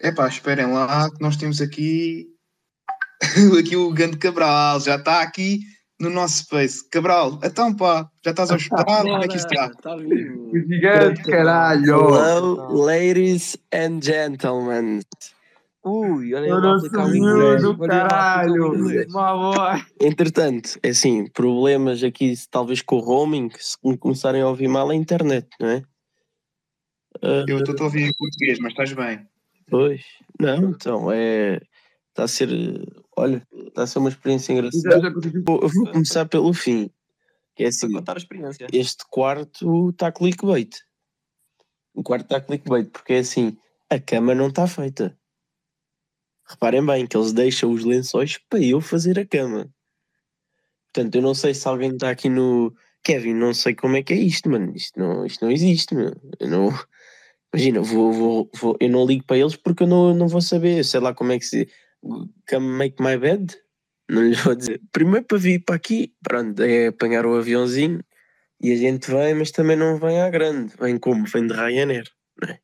Epá, esperem lá que nós temos aqui aqui o grande Cabral, já está aqui no nosso space. Cabral, então pá, já estás hospedado? Como é que está? Está vivo. O gigante, caralho! Hello, ladies and gentlemen. Ui, olha O lá, aplicar o miúdo, inglês. olha lá, caralho! o boa! Entretanto, é assim, problemas aqui, talvez com o roaming, se me começarem a ouvir mal a internet, não é? Ah, Eu estou a ouvir em português, mas estás bem. Pois, não, então, é. Está a ser. Olha, está a ser uma experiência engraçada. Vou- Eu vou começar pelo fim. Que é assim, contar a experiência. este quarto está clickbait. O quarto está clickbait, porque é assim, a cama não está feita. Reparem bem que eles deixam os lençóis para eu fazer a cama. Portanto, eu não sei se alguém está aqui no. Kevin, não sei como é que é isto, mano. Isto não, isto não existe, meu. Eu não. Imagina, vou, vou, vou, eu não ligo para eles porque eu não, não vou saber. Sei lá como é que se. Come make my bed? Não lhes vou dizer. Primeiro para vir para aqui, pronto, é apanhar o aviãozinho e a gente vem, mas também não vem à grande. Vem como? Vem de Ryanair. Né?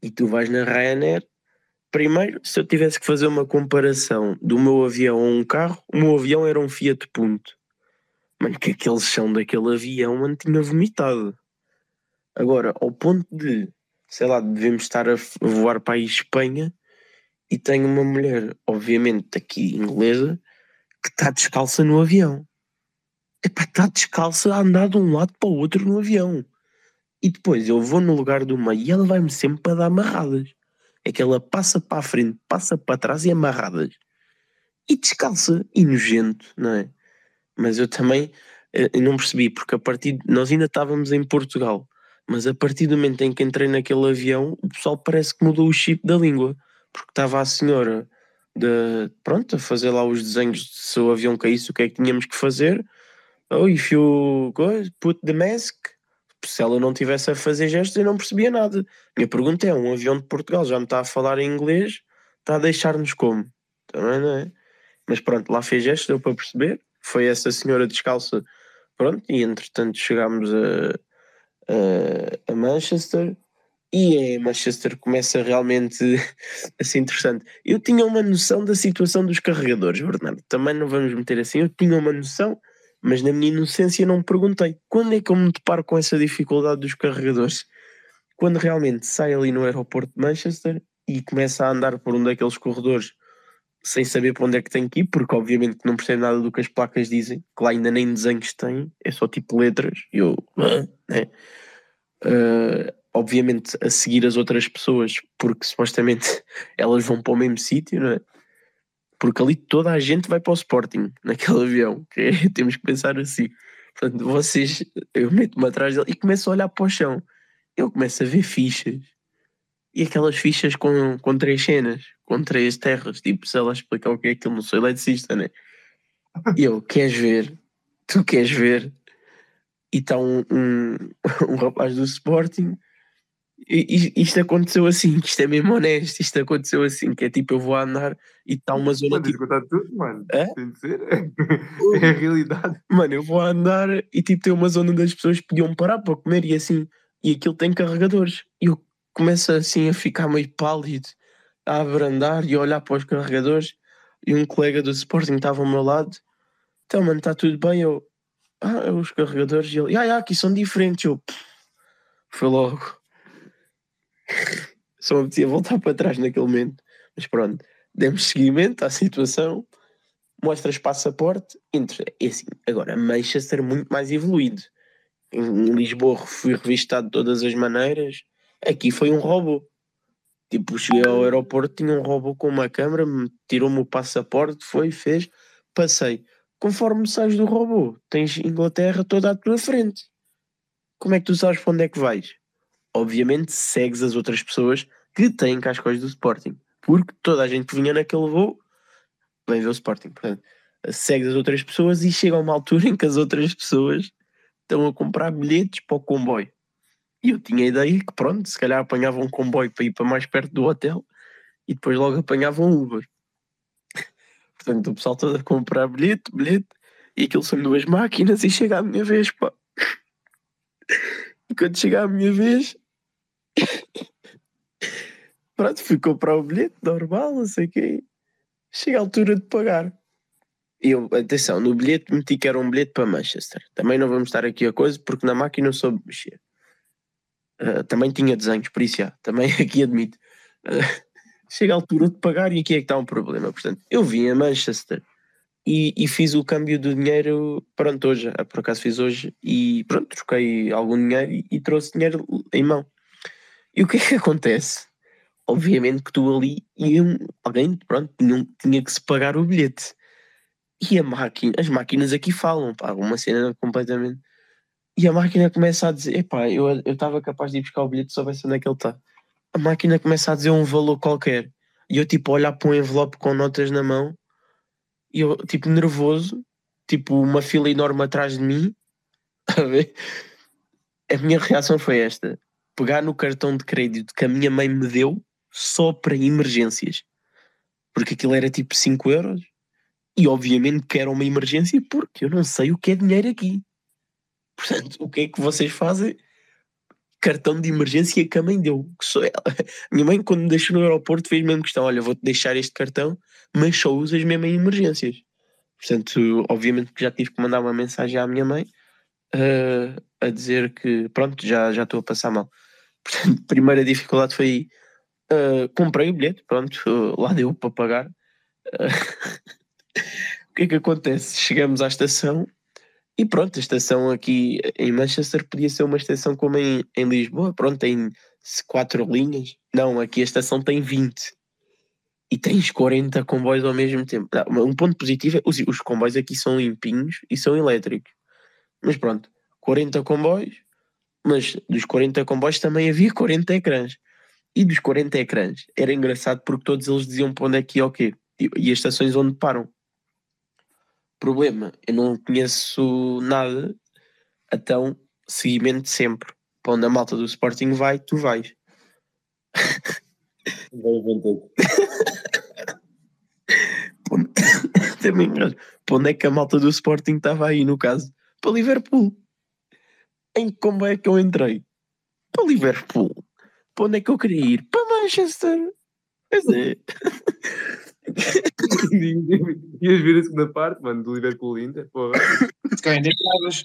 E tu vais na Ryanair. Primeiro, se eu tivesse que fazer uma comparação do meu avião a um carro, o meu avião era um Fiat Punto. Mano, que aquele chão daquele avião, mano, tinha vomitado. Agora, ao ponto de, sei lá, devemos estar a a voar para aí Espanha e tenho uma mulher, obviamente aqui inglesa, que está descalça no avião. Epá, está descalça a andar de um lado para o outro no avião. E depois eu vou no lugar do meio e ela vai-me sempre para dar amarradas. É que ela passa para a frente, passa para trás e amarradas. E descalça e nojento, não é? Mas eu também eh, eu não percebi, porque a partir. Nós ainda estávamos em Portugal, mas a partir do momento em que entrei naquele avião, o pessoal parece que mudou o chip da língua. Porque estava a senhora de, pronto, a fazer lá os desenhos de se o avião caísse, o que é que tínhamos que fazer. Oh, if you go, put the mask. Se ela não tivesse a fazer gestos, eu não percebia nada. Minha pergunta é: um avião de Portugal já me está a falar em inglês, está a deixar-nos como? Também não é? Mas pronto, lá fez gestos, deu para perceber. Foi essa senhora descalça, pronto, e entretanto chegámos a, a, a Manchester. E em Manchester começa realmente a ser interessante. Eu tinha uma noção da situação dos carregadores, Bernardo. Também não vamos meter assim. Eu tinha uma noção, mas na minha inocência não me perguntei. Quando é que eu me deparo com essa dificuldade dos carregadores? Quando realmente sai ali no aeroporto de Manchester e começa a andar por um daqueles corredores sem saber para onde é que tem que ir, porque obviamente não percebe nada do que as placas dizem, que lá ainda nem desenhos têm, é só tipo letras. Eu, né? Ah, obviamente a seguir as outras pessoas, porque supostamente elas vão para o mesmo sítio, não é? Porque ali toda a gente vai para o Sporting, naquele avião, que é- temos que pensar assim. Portanto, vocês, eu meto-me atrás dele e começo a olhar para o chão. Eu começo a ver fichas. E aquelas fichas com, com três cenas, com três terras, tipo, se ela explicar o que é aquilo, não sou eletricista, né? E eu, queres ver? Tu queres ver? E está um, um, um rapaz do Sporting. E, isto aconteceu assim, que isto é mesmo honesto, isto aconteceu assim, que é tipo, eu vou andar e está uma zona tens tipo, contar tudo, mano. Hã? Tem de ser. É a realidade. Mano, eu vou andar e tipo tem uma zona onde as pessoas podiam parar para comer e assim, e aquilo tem carregadores. E eu começo assim a ficar meio pálido, a abrandar e a olhar para os carregadores. E um colega do Sporting estava ao meu lado, então mano, está tudo bem? Eu, ah, é os carregadores. E ele, ah, aqui são diferentes. Eu, foi logo. Só me apetecia voltar para trás naquele momento. Mas pronto, demos seguimento à situação mostras passaporte, entra. É assim, agora, Manchester muito mais evoluído. Em Lisboa fui revistado de todas as maneiras. Aqui foi um robô. Tipo, cheguei ao aeroporto, tinha um robô com uma câmera, me- tirou-me o passaporte, foi, fez, passei. Conforme sais do robô, tens Inglaterra toda à tua frente. Como é que tu sabes para onde é que vais? Obviamente segues as outras pessoas que têm cascóis do Sporting. Porque toda a gente que vinha naquele voo vem ver o Sporting. Portanto, segues as outras pessoas e chega uma altura em que as outras pessoas estão a comprar bilhetes para o comboio. E eu tinha a ideia que, pronto, se calhar apanhavam um comboio para ir para mais perto do hotel e depois logo apanhavam um Uber. Portanto, o pessoal todo a comprar bilhete, bilhete, e aquilo são duas máquinas e chega a minha vez, pá. E quando chega a minha vez, Pronto, fui comprar o bilhete normal, não sei o quê. Chega a altura de pagar. E eu, atenção, no bilhete meti que era um bilhete para Manchester. Também não vamos estar aqui a coisa, porque na máquina eu soube mexer. Ah, também tinha desenhos, por isso já, também aqui admito. Ah, chega a altura de pagar e aqui é que está um problema. Portanto, eu vim a Manchester e, e fiz o câmbio do dinheiro, pronto, hoje, ah, por acaso fiz hoje, e pronto, troquei algum dinheiro e, e trouxe dinheiro em mão. E o que é que acontece? Obviamente que tu ali, iam, alguém, pronto, tinha, tinha que se pagar o bilhete. E máquina, as máquinas aqui falam, pá, uma cena completamente. E a máquina começa a dizer: epá, eu estava capaz de ir buscar o bilhete se soubesse onde é que ele está. A máquina começa a dizer um valor qualquer. E eu, tipo, olhar para um envelope com notas na mão, e eu, tipo, nervoso, tipo, uma fila enorme atrás de mim. A ver? A minha reação foi esta: pegar no cartão de crédito que a minha mãe me deu só para emergências. Porque aquilo era tipo 5 euros. E obviamente que era uma emergência porque eu não sei o que é dinheiro aqui. Portanto, o que é que vocês fazem? Cartão de emergência que a mãe deu, que sou ela. Minha mãe, quando me deixou no aeroporto, fez mesmo questão: olha, vou-te deixar este cartão, mas só usas mesmo em emergências. Portanto, obviamente que já tive que mandar uma mensagem à minha mãe uh, a dizer que, pronto, já já estou a passar mal. Portanto, primeira dificuldade foi uh, comprei o bilhete, pronto, uh, lá deu para pagar. o que é que acontece? Chegamos à estação e pronto, a estação aqui em Manchester podia ser uma estação como em, em Lisboa, pronto, tem quatro linhas. Não, aqui a estação tem 20 e tens 40 comboios ao mesmo tempo. Não, um ponto positivo é os, os comboios aqui são limpinhos e são elétricos. Mas pronto, 40 comboios, mas dos 40 comboios também havia 40 ecrãs. E dos 40 ecrãs era engraçado porque todos eles diziam para onde é que ia o quê e, e as estações onde param. Problema, eu não conheço nada, então seguimento sempre. Para onde a malta do Sporting vai, tu vais. Também, para onde é que a malta do Sporting estava aí, no caso? Para Liverpool. Em como é que eu entrei? Para Liverpool. Para onde é que eu queria ir? Para Manchester. Pois é. Ias ver a segunda parte, mano, do Liverpool Inter, porra. Se calhar ainda entravas.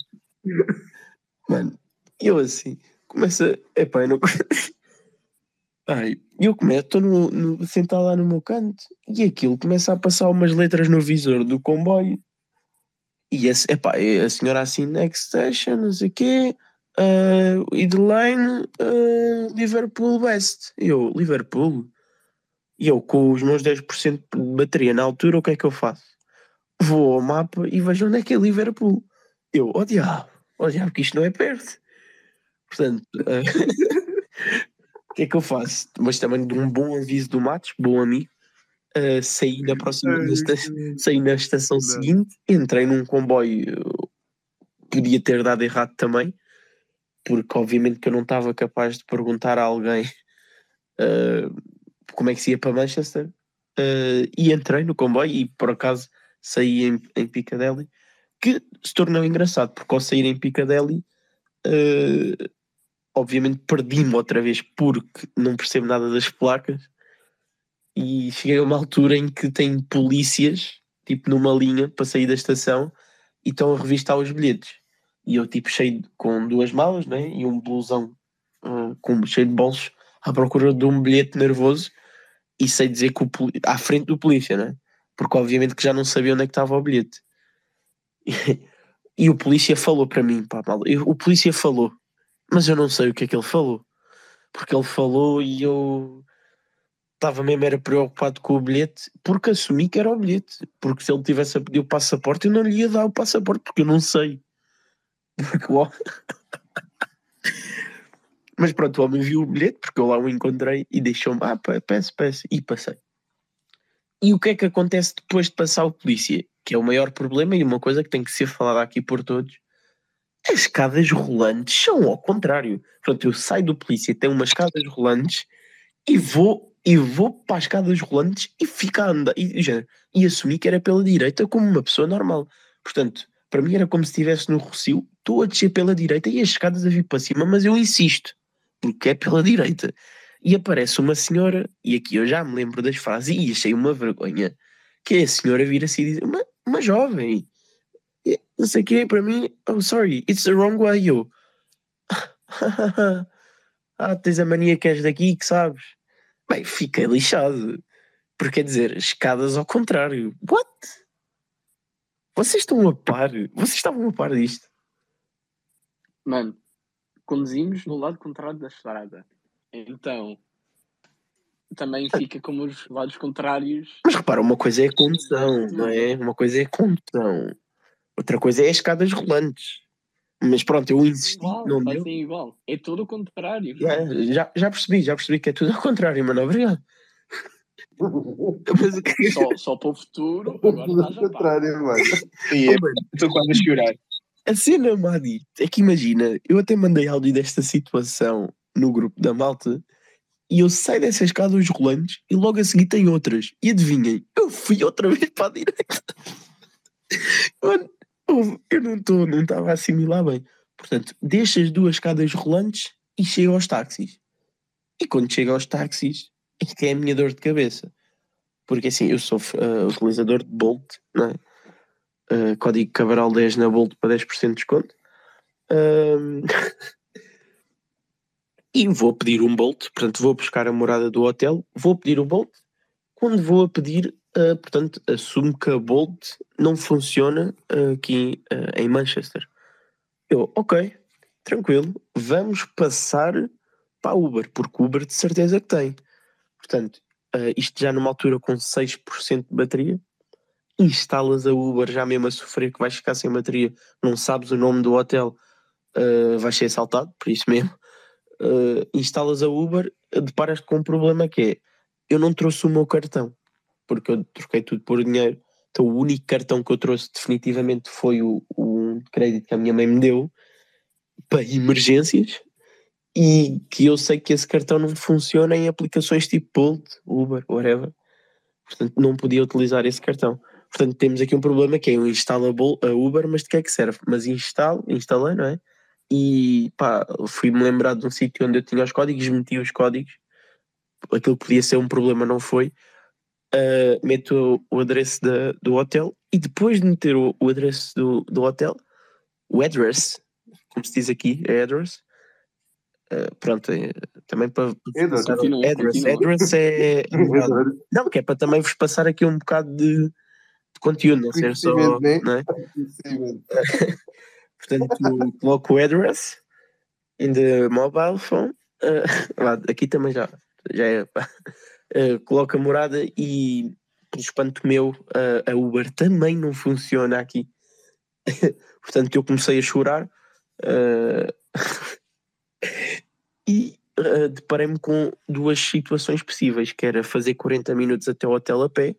Mano, eu assim, começa. Epá, eu não. Ai, eu começo, estou no, no, sentado lá no meu canto e aquilo começa a passar umas letras no visor do comboio. E esse, epá, a senhora assim, next station, não sei o quê, uh, e de line, uh, Liverpool West. E eu, Liverpool? E eu, com os meus 10% de bateria na altura, o que é que eu faço? Vou ao mapa e vejo onde é que é Liverpool. Eu, oh diabo, oh diabo, que isto não é perto. Portanto, uh, o que é que eu faço? Mas também de um bom aviso do Matos, bom amigo, uh, saí na próxima, na esta- saí na estação seguinte, entrei num comboio, podia ter dado errado também, porque obviamente que eu não estava capaz de perguntar a alguém uh, como é que se ia para Manchester, uh, e entrei no comboio e por acaso saí em, em Piccadilly, que se tornou engraçado, porque ao sair em Piccadilly, uh, obviamente perdi-me outra vez porque não percebo nada das placas e cheguei a uma altura em que tem polícias, tipo numa linha para sair da estação e estão a revistar os bilhetes. E eu tipo cheio com duas malas né? e um blusão ah, com, cheio de bolsos à procura de um bilhete nervoso e sei dizer que o à frente do polícia, né? porque obviamente que já não sabia onde é que estava o bilhete. E, o polícia falou para mim, pá, mal, o polícia falou, mas eu não sei o que é que ele falou, porque ele falou e eu estava mesmo era preocupado com o bilhete, porque assumi que era o bilhete, porque se ele tivesse a pedir o passaporte, eu não lhe ia dar o passaporte, porque eu não sei. Porque, ó, Mas pronto, o homem viu o bilhete, porque eu lá o encontrei e deixou-me, ah, peço, peço, e passei. E o que é que acontece depois de passar o polícia? Que é o maior problema e uma coisa que tem que ser falada aqui por todos. As escadas rolantes são ao contrário. Portanto, eu saio do polícia, tenho umas escadas rolantes e vou e vou para as escadas rolantes e fico a andar e, já, e assumi que era pela direita como uma pessoa normal. Portanto, para mim era como se estivesse no Rocio, estou a descer pela direita e as escadas a vir para cima, mas eu insisto, porque é pela direita. e aparece uma senhora, e aqui eu já me lembro das frases e achei uma vergonha, que é a senhora vir assim e dizer, uma, uma jovem, não sei o que, para mim, oh sorry, it's the wrong way, eu. ah, tens a mania que és daqui, que sabes? Bem, fiquei lixado. Porque quer dizer, escadas ao contrário. What? Vocês estão a par? Vocês estavam a par disto? Mano, conduzimos no lado contrário da estrada. Então, também fica como os lados contrários. Mas repara, uma coisa é a condução, não é? Uma coisa é a condução. Outra coisa é as escadas rolantes. Mas pronto, eu insisti, Igual, não deu. igual. É todo o contrário. Já, já, já percebi, já percebi que é tudo ao contrário, mano. Obrigado. Mas Só, só para o futuro, agora estás a contrário, mano. E é, mano, estou quase a chorar. A cena, Madi, é que imagina, eu até mandei áudio desta situação no grupo da malta e eu saio dessas escadas rolantes e logo a seguir tem outras. E adivinhem, eu fui outra vez para a direita. Mano, eu- não estou, não estava a assimilar bem. Portanto, deixo as duas escadas rolantes e chego aos táxis. E quando chego aos táxis, é que é a minha dor de cabeça. Porque assim, eu sou uh, utilizador de Bolt, não é? Uh, código Cabral 10 na Bolt para 10% de desconto. Ahm, e vou pedir um Bolt, portanto, vou buscar a morada do hotel, vou pedir o Bolt. Quando vou a pedir, ah, portanto, assumo que a Bolt não funciona ah, aqui em Manchester. Eu, ok, tranquilo, vamos passar para a Uber, porque Uber de certeza que tem. Portanto, isto já numa altura com 6% de bateria, instalas a Uber já mesmo a sofrer que vais ficar sem bateria, não sabes o nome do hotel, uh, vais ser assaltado, por isso mesmo. Uh, instalas a Uber, deparas-te com um problema que é eu não trouxe o meu cartão, porque eu troquei tudo por dinheiro. Então o único cartão que eu trouxe definitivamente foi o, o crédito que a minha mãe me deu para emergências e que eu sei que esse cartão não funciona em aplicações tipo Bolt, Uber, whatever. Portanto, não podia utilizar esse cartão. Portanto, temos aqui um problema que é eu instalo a, Uber, mas de que é que serve? Mas instalo, instalei, não é? E pá, fui-me lembrar de um sítio onde eu tinha os códigos, meti os códigos, aquilo que podia ser um problema não foi. Ah, meto o, o adereço da, do hotel e depois de meter o, o adereço do, do hotel, o address, como se diz aqui, é address. ah, pronto, é, também para. Edward. Continua, Address, continua. address é, um não, que é para também vos passar aqui um bocado de conteúdo, não ser só. Né? Não é? Portanto, coloco o address in the mobile phone. lá, aqui também já, já é. Eh, coloco a morada e, por espanto meu, a- a Uber também não funciona aqui. Portanto, eu comecei a chorar e deparei-me com duas situações possíveis, que era fazer 40 minutos até o hotel a pé,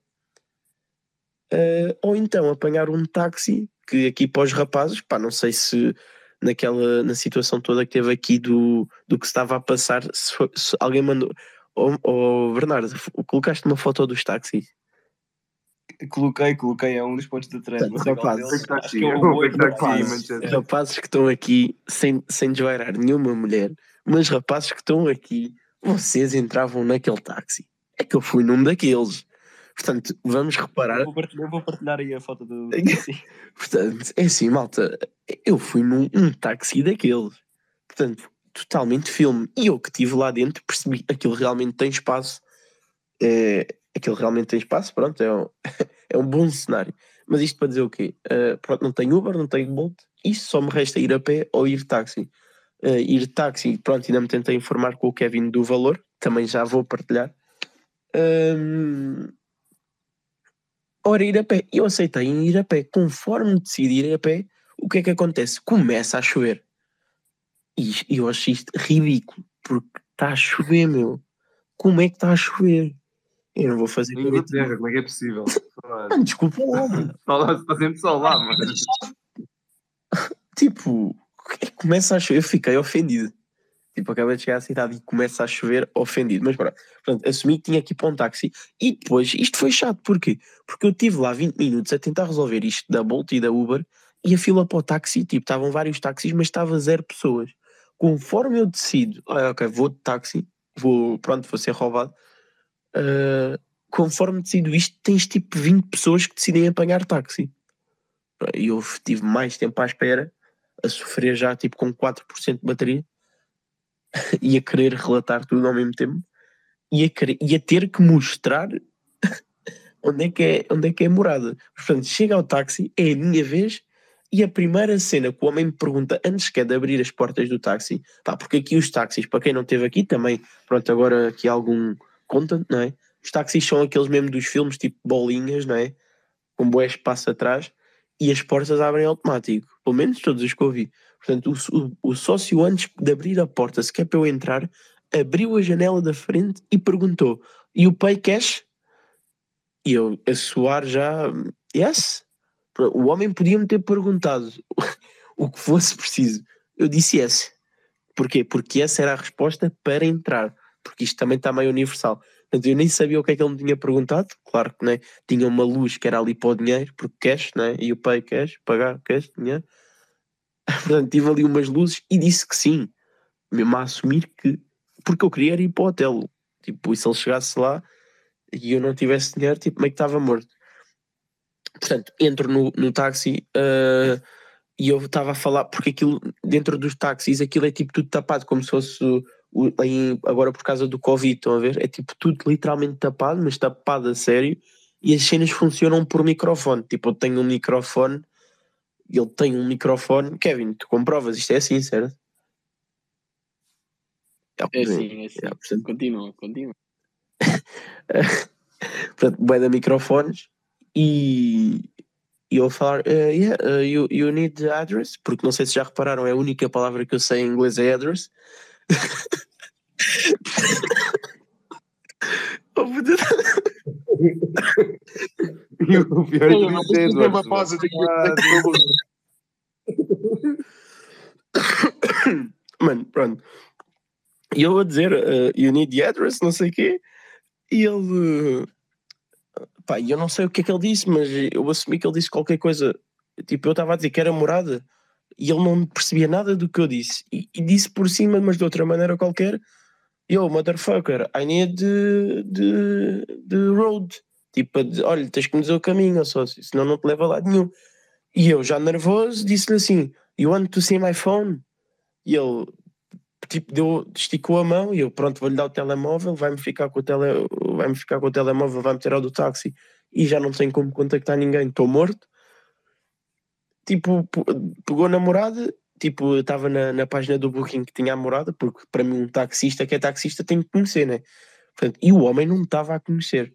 eh, ou então apanhar um táxi, que aqui para os rapazes, pá, não sei se naquela, na situação toda que teve aqui do, do que se estava a passar, se, foi- se alguém mandou... Oh, oh, Bernardo, colocaste uma foto dos táxis? Coloquei, coloquei a um dos pontos aqui, que é ver que aqui, rapazes. Rapazes que estão aqui sem, sem desvairar nenhuma mulher, mas rapazes que estão aqui, vocês entravam naquele táxi. É que eu fui num daqueles. Portanto, vamos reparar. Eu vou partilhar, eu vou partilhar aí a foto do. Portanto, é assim, malta. Eu fui num um táxi daqueles. Portanto, totalmente filme. E eu que estive lá dentro percebi que aquilo realmente tem espaço. É, aquilo realmente tem espaço, pronto, é um, é um bom cenário. Mas isto para dizer o quê? Eh, pronto, não tenho Uber, não tenho Bolt. Isto só me resta ir a pé ou ir táxi. Eh, ir táxi, pronto, ainda me tentei informar com o Kevin do valor. Também já vou partilhar. Hum, Ora, ir a pé. Eu aceitei ir a pé. Conforme decidi ir a pé, o que é que acontece? Começa a chover. E eu acho isto ridículo, porque está a chover, meu. Como é que está a chover? Eu não vou fazer Em 40 Inglaterra, como é que é possível? Mano, desculpa lá, mano. Está lá- mano. Tipo, começa a chover. Eu fiquei ofendido. Tipo, acabei de chegar à cidade e começa a chover ofendido. Mas pronto, pronto, assumi que tinha que ir para um táxi. E depois, isto foi chato. Porquê? Porque eu tive lá 20 minutos a tentar resolver isto da Bolt e da Uber e a fila para o táxi, tipo, estavam vários táxis, mas estava zero pessoas. Conforme eu decido, ah, ok, vou de táxi, vou, pronto, vou ser roubado. Ah, conforme decido isto, tens tipo 20 pessoas que decidem apanhar táxi. E eu tive mais tempo à espera, a sofrer já tipo com 4% de bateria, e a querer relatar tudo ao mesmo tempo, e a, querer, e a ter que mostrar onde é que é, onde é, que é a morada. Portanto, chega ao táxi, é a minha vez, e a primeira cena que o homem me pergunta antes que é de abrir as portas do táxi, pá, porque aqui os táxis, para quem não esteve aqui também, pronto, agora aqui algum content, não é? Os táxis são aqueles mesmo dos filmes, tipo bolinhas, não é? Com boé espaço atrás, e as portas abrem automático, pelo menos todos os que eu vi. Portanto, o, o, o sócio, antes de abrir a porta, se quer para eu entrar, abriu a janela da frente e perguntou: E o pay cash? E eu, a suar já, yes. O homem podia-me ter perguntado o que fosse preciso. Eu disse yes. Porquê? Porque essa era a resposta para entrar. Porque isto também está meio universal. Portanto, eu nem sabia o que é que ele me tinha perguntado. Claro que né, tinha uma luz que era ali para o dinheiro, porque cash, né? e o pay cash, pagar cash, dinheiro. Portanto, tive ali umas luzes e disse que sim, mesmo a assumir que, porque eu queria ir para o hotel. Tipo, e se ele chegasse lá e eu não tivesse dinheiro, tipo, meio que estava morto. Portanto, entro no, no táxi uh, e eu estava a falar, porque aquilo, dentro dos táxis, aquilo é tipo tudo tapado, como se fosse o, em, agora por causa do Covid, estão a ver? É tipo tudo literalmente tapado, mas tapado a sério, e as cenas funcionam por microfone. Tipo, eu tenho um microfone ele tem um microfone. Kevin, tu comprovas, isto é assim, certo? É assim, é assim. É, portanto, continua, continua. portanto, bué de microfones e, e eu falar, uh, yeah, uh, you, you need the address, porque não sei se já repararam, é a única palavra que eu sei em inglês é address. oh, E o pior é que Não, disse é mas tem uma Eduardo. pausa daqui. Mano, pronto. E eu a dizer, uh, you need the address, não sei o quê, e ele. uh, pá, eu não sei o que é que ele disse, mas eu assumi que ele disse qualquer coisa. Tipo, eu estava a dizer que era morada e ele não percebia nada do que eu disse. E, e disse por cima, mas de outra maneira qualquer: Yo, motherfucker, I need the, the, road. Tipo, dizer, olha, tens que me dizer o caminho, sócio, senão não te leva a lado nenhum. E eu, já nervoso, disse-lhe assim: You want to see my phone? E ele, tipo, deu, esticou a mão e eu, pronto, vou-lhe dar o telemóvel, vai-me ficar com o tele, vai-me ficar com o telemóvel, vai-me tirar do táxi e já não tenho como contactar ninguém, estou morto. Tipo, pegou a namorada, tipo, eu estava na, na página do Booking que tinha a morada, porque para mim um taxista que é taxista tem que conhecer, né? Portanto, e o homem não me estava a conhecer.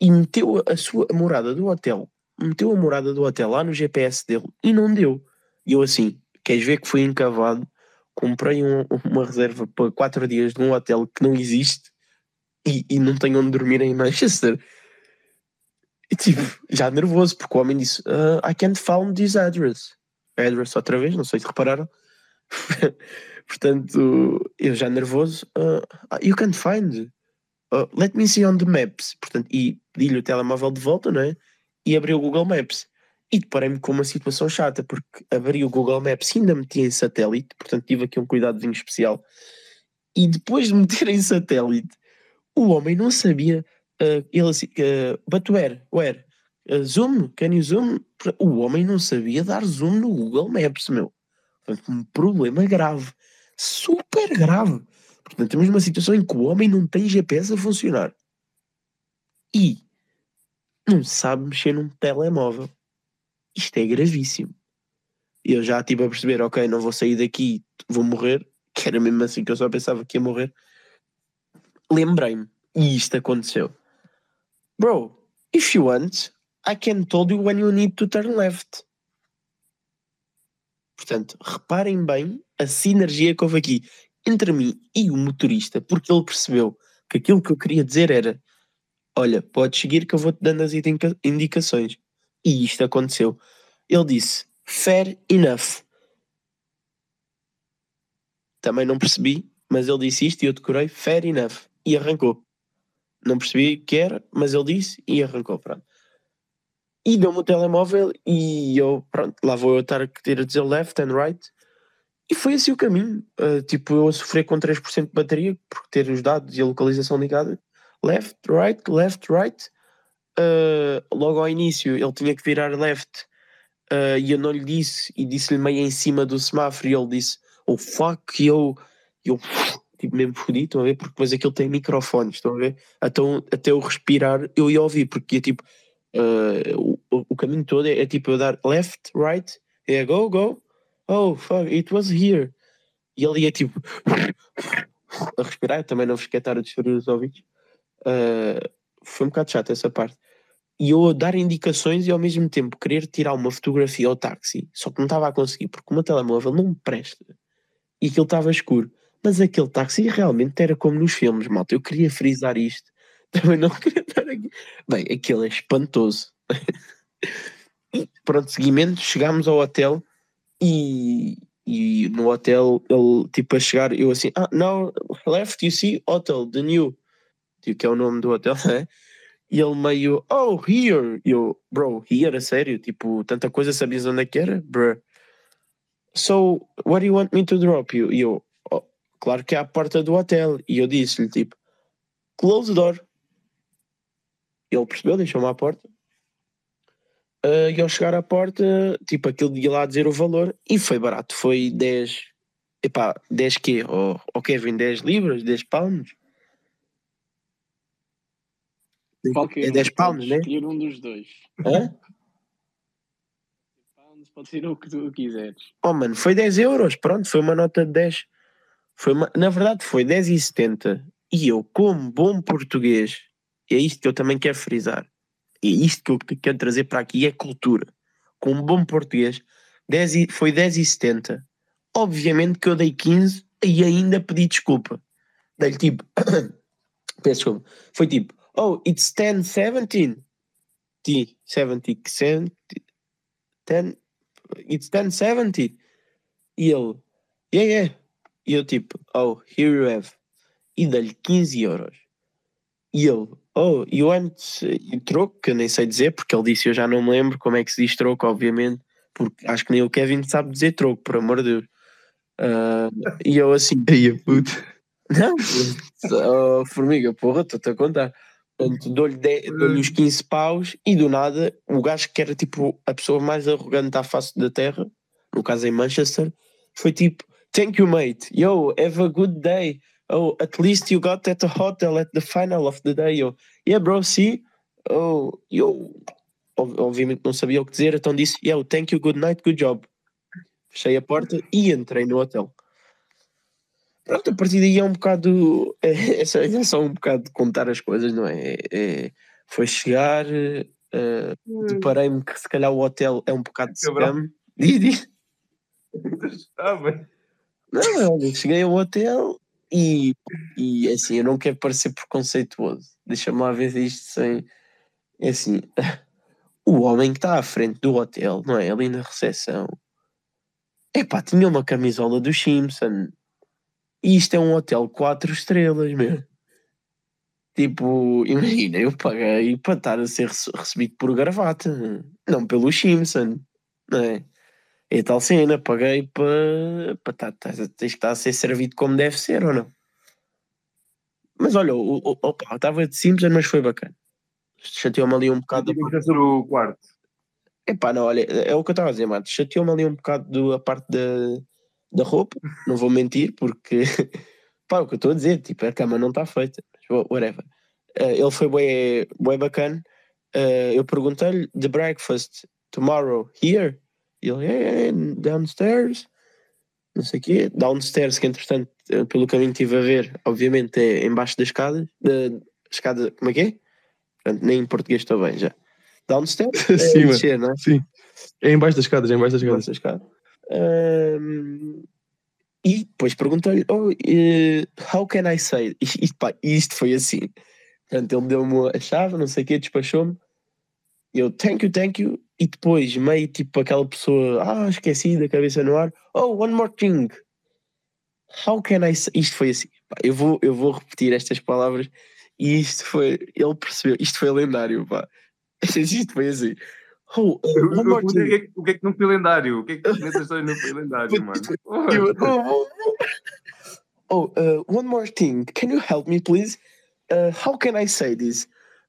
E meteu a sua morada do hotel, meteu a morada do hotel lá no GPS dele e não deu. E eu assim, queres ver que fui encavado? Comprei um- uma reserva para quatro dias num hotel que não existe e, e não tenho onde dormir em Manchester. E tipo, já nervoso, porque o homem disse: "Uh, I can't find this address. Address outra vez, não sei se repararam. Portanto, eu já nervoso, "Uh, you can't find. Uh, let me see on the maps. Portanto, e pedi-lhe o telemóvel de volta, não é? E abri o Google Maps. E deparei-me com uma situação chata, porque abri o Google Maps e ainda meti em satélite, portanto tive aqui um cuidadozinho especial. E depois de meter em satélite, o homem não sabia, uh, ele assim, uh, but where, where? Zoom, can you zoom? O homem não sabia dar zoom no Google Maps, meu. Portanto, um problema grave, super grave. Portanto, temos uma situação em que o homem não tem GPS a funcionar e não sabe mexer num telemóvel. Isto é gravíssimo. Eu já estive a perceber, ok, não vou sair daqui, vou morrer, que era mesmo assim que eu só pensava que ia morrer. Lembrei-me, e isto aconteceu. Bro, if you want, I can told you when you need to turn left. Portanto, reparem bem a sinergia que houve aqui entre mim e o motorista, porque ele percebeu que aquilo que eu queria dizer era: Olha, podes seguir que eu vou-te dando as indica- indicações. E isto aconteceu. Ele disse: Fair enough. Também não percebi, mas ele disse isto e eu decorei: Fair enough. E arrancou. Não percebi o que era, mas ele disse e arrancou. Pronto. E deu-me o telemóvel e eu, pronto, lá vou eu estar a querer dizer left and right. E foi assim o caminho. Uh, tipo, eu a sofrer com 3% de bateria, por ter os dados e a localização ligada. Left, right, left, right. Uh, logo ao início ele tinha que virar left uh, e eu não lhe disse e disse-lhe meio em cima do semáforo e ele disse oh fuck e eu, eu tipo mesmo fodi, estão a ver? Porque depois aquilo tem microfones, estão a ver? Então até eu respirar eu ia ouvir porque é tipo uh, o, o caminho todo é, é, tipo eu dar left, right, é go, go, oh fuck, it was here. E ele ia tipo a respirar, também não vos quero estar a destruir os ouvidos. Uh, foi um bocado chato essa parte. E eu dar indicações e ao mesmo tempo querer tirar uma fotografia ao táxi, só que não estava a conseguir, porque o meu telemóvel não me presta. E aquilo estava escuro. Mas aquele táxi realmente era como nos filmes, malta. Eu queria frisar isto, também não queria estar aqui. Bem, aquilo é espantoso. e pronto, seguimento, chegámos ao hotel e, e no hotel ele tipo a chegar, eu assim, ah, now left you see hotel, the new, tipo, que é o nome do hotel, né? E ele meio, oh, here. E eu, bro, here, a sério? Tipo, tanta coisa, sabias onde é que era? Bro. So, what do you want me to drop you? E eu, oh, claro que é à porta do hotel. E eu disse-lhe, tipo, close the door. Ele percebeu, deixou-me à porta. Uh, e ao chegar à porta, tipo, aquilo de ir lá dizer o valor, e foi barato, foi 10, epá, 10 quê? Ou oh, Kevin, 10 libras, 10 pounds? Qualquer é um, 10 pounds, podes né? escolher um dos dois. Hã? Pounds, Pode ser o que tu quiseres. Oh, mano, foi 10 euros, pronto, foi uma nota de 10. Foi uma- na verdade, foi 10,70. E eu, como bom português, é isto que eu também quero frisar. É isto que eu que quero trazer para aqui, é cultura. Como bom português, 10 e- foi 10,70. Obviamente que eu dei 15 e ainda pedi desculpa. Dei-lhe tipo, peço desculpa, foi tipo, oh, it's 10,17. T, 70 cent, 10, it's 10,70. E ele, yeah, yeah. E eu tipo, oh, here you have. E dei-lhe 15 euros. E ele, oh, you want e troco, que eu nem sei dizer, porque ele disse, eu já não me lembro como é que se diz troco, obviamente, porque acho que nem o Kevin sabe dizer troco, por amor de Deus. Ah, e eu assim, Aí, puto. não, oh, formiga, porra, estou-te a contar. Portanto, dou-lhe de- dou-lhe os 15 paus e do nada o gajo que era tipo a pessoa mais arrogante à face da terra, no caso em Manchester, foi tipo: Thank you, mate. Yo, have a good day. Oh, at least you got at the hotel at the final of the day. Yo, yeah, bro, see? Oh, yo. Ob- Obviamente não sabia o que dizer, então disse: Yo, thank you, good night, good job. Fechei a porta e entrei no hotel. Pronto, a partir daí é um bocado. É, é só, é só um bocado de contar as coisas, não é? É- é- foi chegar, eh, deparei-me que se calhar o hotel é um bocado de scam. Diz, diz. Ah, bem. Não, olha, cheguei ao hotel e, e assim, eu não quero parecer preconceituoso. Deixa-me lá ver isto sem. É assim, o homem que está à frente do hotel, não é? Ali na recepção, epá, tinha uma camisola do Simpson. E isto é um hotel 4 estrelas, meu. Tipo, imagina, eu paguei para estar a ser rece- recebido por gravata, não pelo Simpson, não é? É tal cena, paguei para pa tá, tá, tens que estar a ser servido como deve ser, ou não? Mas olha, o, o, opa, estava de Simpson, mas foi bacana. Chateou-me ali um bocado. Tinha que ser o quarto. Epá, não, olha, é o que eu estava a dizer, Matos. Chateou-me ali um bocado do, a parte da, da roupa, não vou mentir, porque pá, o que eu estou a dizer, tipo, a cama não está feita, mas whatever. Eh, ele foi bem, bem bacana. Eh, eu perguntei-lhe: The breakfast tomorrow here? E ele, yeah, yeah, downstairs. Não sei o quê. Downstairs, que entretanto, eh, pelo caminho que estive a ver, obviamente é embaixo das escadas. Da escada, como é que é? Portanto, nem em português estou bem já. Downstairs? É Sim, descer, não é? Sim. É embaixo das escadas, é embaixo das escadas. Nossa escada. Ahm, e depois perguntei-lhe, oh, eh, how can I say? Isto, isto, pá, isto foi assim. Portanto, ele deu-me a chave, não sei o quê, despachou-me. E Eu, thank you, thank you. E depois, meio tipo aquela pessoa, ah, esqueci da cabeça no ar. Oh, one more thing. How can I say? Isto foi assim. Pá, eu, vou, eu vou repetir estas palavras e isto foi, ele percebeu, isto foi lendário, pá. Isto foi assim. Oh, uh, O one more o thing. que é que- o que é que não foi lendário? O que é que nessa história não foi lendário, mano? You- oh, oh, uh, one more thing. Can you help me, please? Uh, how can I say this?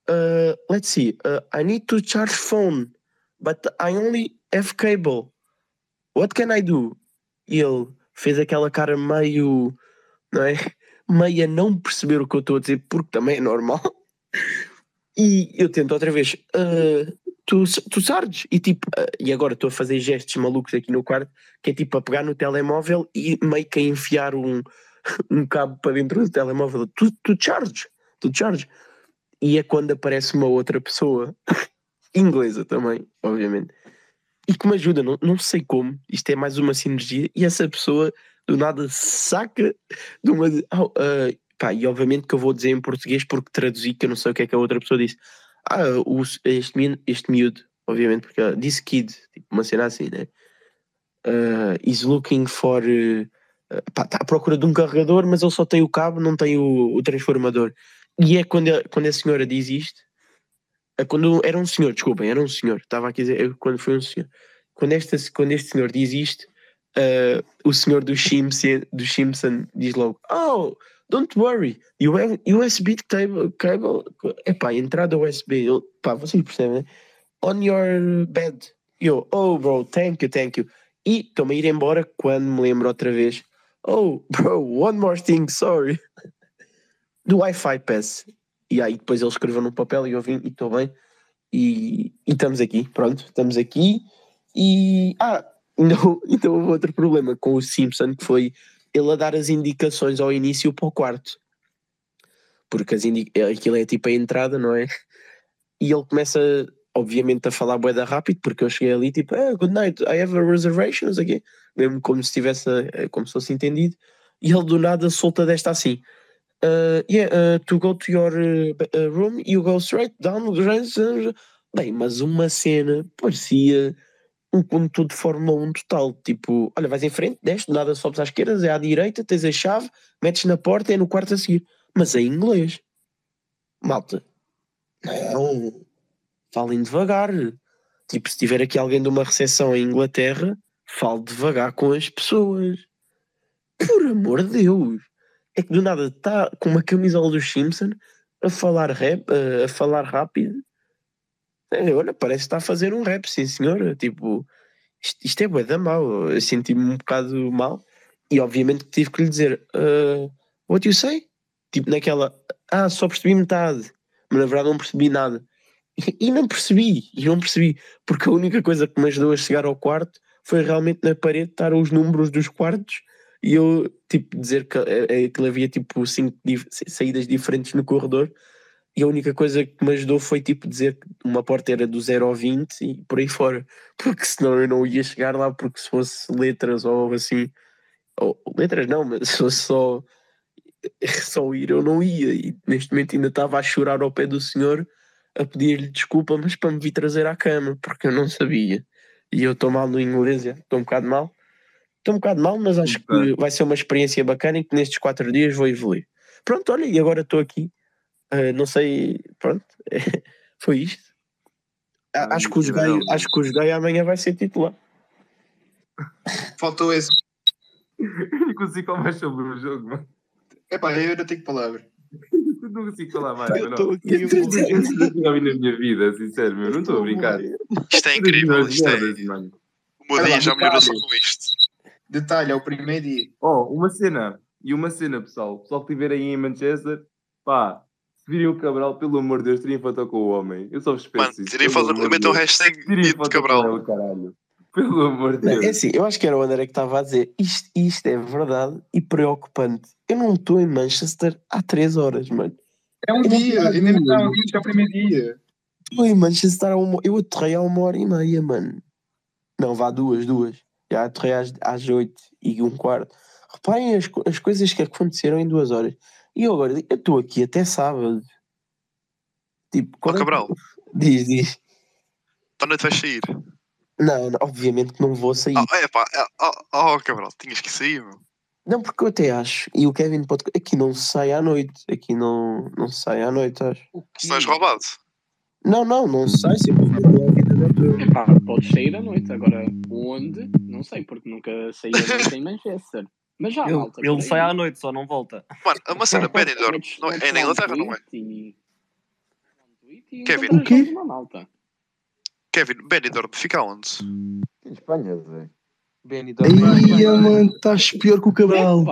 Uh, let's see. Uh, I need to charge phone, but I only have cable. What can I do? E ele fez aquela cara meio, não é? Meio a não perceber o que eu estou a dizer, porque também é normal. E eu tento outra vez. Uh, tu, tu sardes? E tipo, uh, e agora estou a fazer gestos malucos aqui no quarto, que é tipo a pegar no telemóvel e meio que a enfiar um, um cabo para dentro do telemóvel. Tu, tu charges, tu charges. E é quando aparece uma outra pessoa, inglesa também, obviamente, e que me ajuda, não, não sei como, isto é mais uma sinergia, e essa pessoa do nada saca de uma. ah, ah, pá, e obviamente que eu vou dizer em português porque traduzi, que eu não sei o que é que a outra pessoa disse. Ah, o, este, miúdo, este miúdo, obviamente, porque ela disse kid, tipo uma cena assim, né? Uh, is looking for. uh, está à procura de um carregador, mas ele só tem o cabo, não tem o, o transformador. E é quando a, quando a senhora diz isto, quando era um senhor, desculpem, era um senhor, estava aqui a dizer, é quando foi um senhor. Quando, esta, quando este senhor diz isto, uh, o senhor do Simpson, do Simpson diz logo: Oh, don't worry, USB cable, cable epá, entrada USB, eu, pá, vocês percebem, né? On your bed. Eu, oh, bro, thank you, thank you. E estou-me a ir embora quando me lembro outra vez: Oh, bro, one more thing, sorry. Do Wi-Fi pass. E aí depois ele escreveu no papel e eu vim e estou bem. E, e estamos aqui, pronto, estamos aqui. E. Ah, não, então houve outro problema com o Simpson que foi ele a dar as indicações ao início para o quarto. Porque as indi aquilo é tipo a entrada, não é? E ele começa, obviamente, a falar boeda rápido, porque eu cheguei ali tipo, ah, good night, I have a reservation, quê. Mesmo como se tivesse, eh, como se fosse entendido. E ele do nada solta desta assim. Uh, yeah, uh, to go to your uh, room, you go straight down. Bem, mas uma cena parecia um condutor de Fórmula 1 total. Tipo, olha, vais em frente, desce, do nada sobes à esquerda, é à direita, tens a chave, metes na porta, é no quarto a seguir. Mas em inglês. Malta. Não. Falem devagar. Tipo, se tiver aqui alguém de uma recepção em Inglaterra, fale devagar com as pessoas. Por amor de Deus. É que do nada está com uma camisola dos Simpson a falar rap, a, falar rápido. É, olha, parece que está a fazer um rap, sim senhora. Tipo, isto, isto é bué da mal. Eu senti-me um bocado mal. E obviamente tive que lhe dizer "Uh, What you say? Tipo naquela Ah, só percebi metade. Mas na verdade não percebi nada. E, e não percebi, e não percebi. Porque a única coisa que me ajudou a chegar ao quarto foi realmente na parede estar os números dos quartos e eu tipo dizer que aquilo havia tipo cinco saídas diferentes no corredor e a única coisa que me ajudou foi tipo dizer que uma porta era do 0 ao 20 e por aí fora, porque senão eu não ia chegar lá porque se fosse letras ou assim, ou letras não, mas se fosse só só ir eu não ia e neste momento ainda estava a chorar ao pé do senhor a pedir-lhe desculpa, mas para me vir trazer à cama, porque eu não sabia. E eu estou mal no inglês, já, estou um bocado mal. Estou um bocado mal, mas acho que vai ser uma experiência bacana e que nestes quatro dias vou evoluir. Pronto, olha, e agora estou aqui. Ah, não sei, pronto, foi isto. A- Ah, acho, que o joguei, acho que o joguei amanhã vai ser titular. Faltou esse. Eu não consigo falar mais sobre o jogo, mano. Epá, eu não tenho palavra. Eu não consigo falar mais, Eu estou aqui Eu nunca vi na minha vida, sincero, meu. Não estou a brincar. Isto é incrível. Isto é... O meu dia já melhorou só com isto. Detalhe, é o primeiro dia. Oh, uma cena. E uma cena, pessoal. O pessoal que estiver aí em Manchester, pá, se virem o Cabral, pelo amor de Deus, tirem foto com o homem. Eu só vos peço Mano, isso, tirem pelo foto, amor de metam Deus. hashtag Tirem foto Cabral. com ele, caralho. Pelo amor de Deus. É assim, eu acho que era o André que estava a dizer isto, isto é verdade e preocupante. Eu não estou em Manchester há três horas, mano. É um Eu dia, ainda não está um dia, é o primeiro dia. Estou em Manchester há uma... Eu aterrei há uma hora e meia, mano. Não, vá duas, duas. Já aterrei às, às oito e um quarto. Reparem as, as coisas que aconteceram em duas horas. E eu agora, eu estou aqui até sábado. Tipo, Ó qual é Cabral, Diz, diz. à noite vais sair. Não, não, obviamente que não vou sair. Oh, é pá, oh, oh, Cabral, tinhas que sair, meu. Não, porque eu até acho, e o Kevin pode. Aqui não se sai à noite. Aqui não, não se sai à noite, acho. És roubado. Não, não, não se sai. Simplesmente não é vida. Epá, podes sair à noite. Agora, onde? Não sei, porque nunca saí à noite em Manchester. Mas já, Ele, malta. ele sai à noite, só não volta. Mano, uma cena, não, metes é na lá Inglaterra, não é? Kevin. O quê? Kevin, Benidorm, fica onde? Em Espanha, Zé. Benidorm. Ai, mano, estás pior que o Cabral.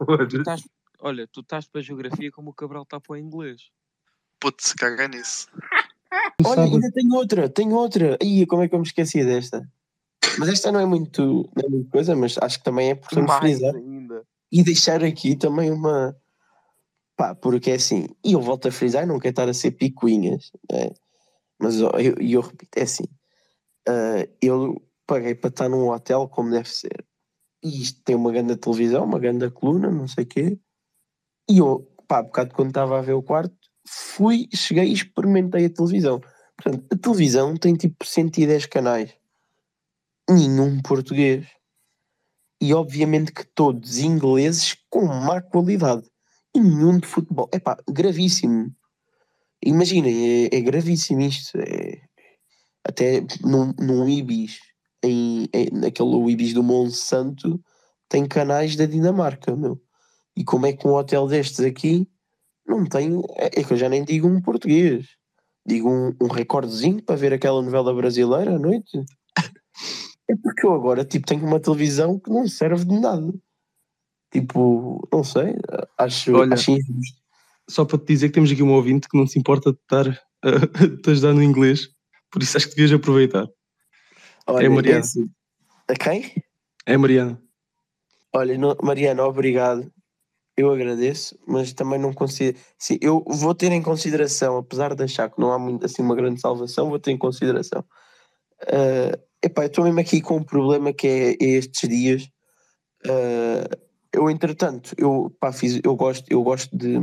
Olha, tu- estás, olha, tu estás para a geografia como o Cabral está para o inglês. Putz, caga nisso. Olha, ainda tenho outra, tenho outra. Ih, como é que eu me esqueci desta? Mas esta não é muito, não é muito coisa, mas acho que também é importante frisar e deixar aqui também uma. Pá, porque é assim, e eu volto a frisar, não quero estar a ser picuinhas, né? mas eu, e eu repito, é assim, ah, eu paguei para estar num hotel como deve ser, e isto tem uma grande televisão, uma grande coluna, não sei o quê, e eu, pá, bocado quando estava a ver o quarto, fui, cheguei e experimentei a televisão. Portanto, a televisão tem tipo 110 canais, nenhum português. E obviamente que todos ingleses com má qualidade. Nenhum de futebol. É pá, gravíssimo. Imaginem, é, é gravíssimo isto. É, até num, num Ibis, em, em, naquele Ibis do Monsanto, tem canais da Dinamarca, meu. E como é que um hotel destes aqui não tem. É, é que eu já nem digo um português. Digo um, um recordezinho para ver aquela novela brasileira à noite. É porque eu agora tipo, tenho uma televisão que não serve de nada. Tipo, não sei, acho, Olha, acho injusto. Só para te dizer que temos aqui um ouvinte que não se importa de estar a te ajudar no inglês, por isso acho que devias aproveitar. Olha, é Mariana. assim, a quem? É a Mariana. Olha, não- Mariana, obrigado. Eu agradeço, mas também não considero. Sim, eu vou ter em consideração, apesar de achar que não há muito, assim uma grande salvação, vou ter em consideração. Ah, epá, eu estou mesmo aqui com um problema que é, é estes dias. Ah, eu, entretanto, eu, pá, fiz, eu, gosto, eu gosto de.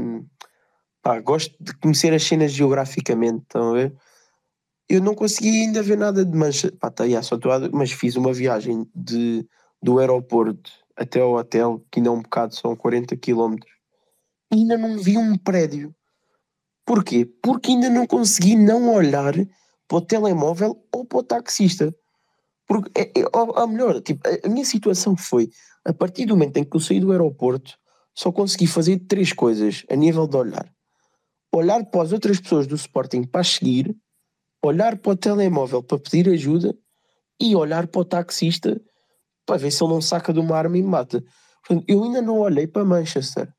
Pá, gosto de conhecer as cenas geograficamente, estão a ver? Eu não consegui ainda ver nada de Manchester, pá, tá, a- mas fiz uma viagem de, do aeroporto até ao hotel, que ainda é um bocado, são 40 km, e ainda não vi um prédio. Porquê? Porque ainda não consegui não olhar para o telemóvel ou para o taxista. Porque, é, é, ou, ou melhor, tipo, a, a minha situação foi, a partir do momento em que eu saí do aeroporto, só consegui fazer três coisas a nível de olhar. Olhar para as outras pessoas do Sporting para seguir, olhar para o telemóvel para pedir ajuda e olhar para o taxista para ver se ele não saca de uma arma e me mata. Portanto, eu ainda não olhei para Manchester.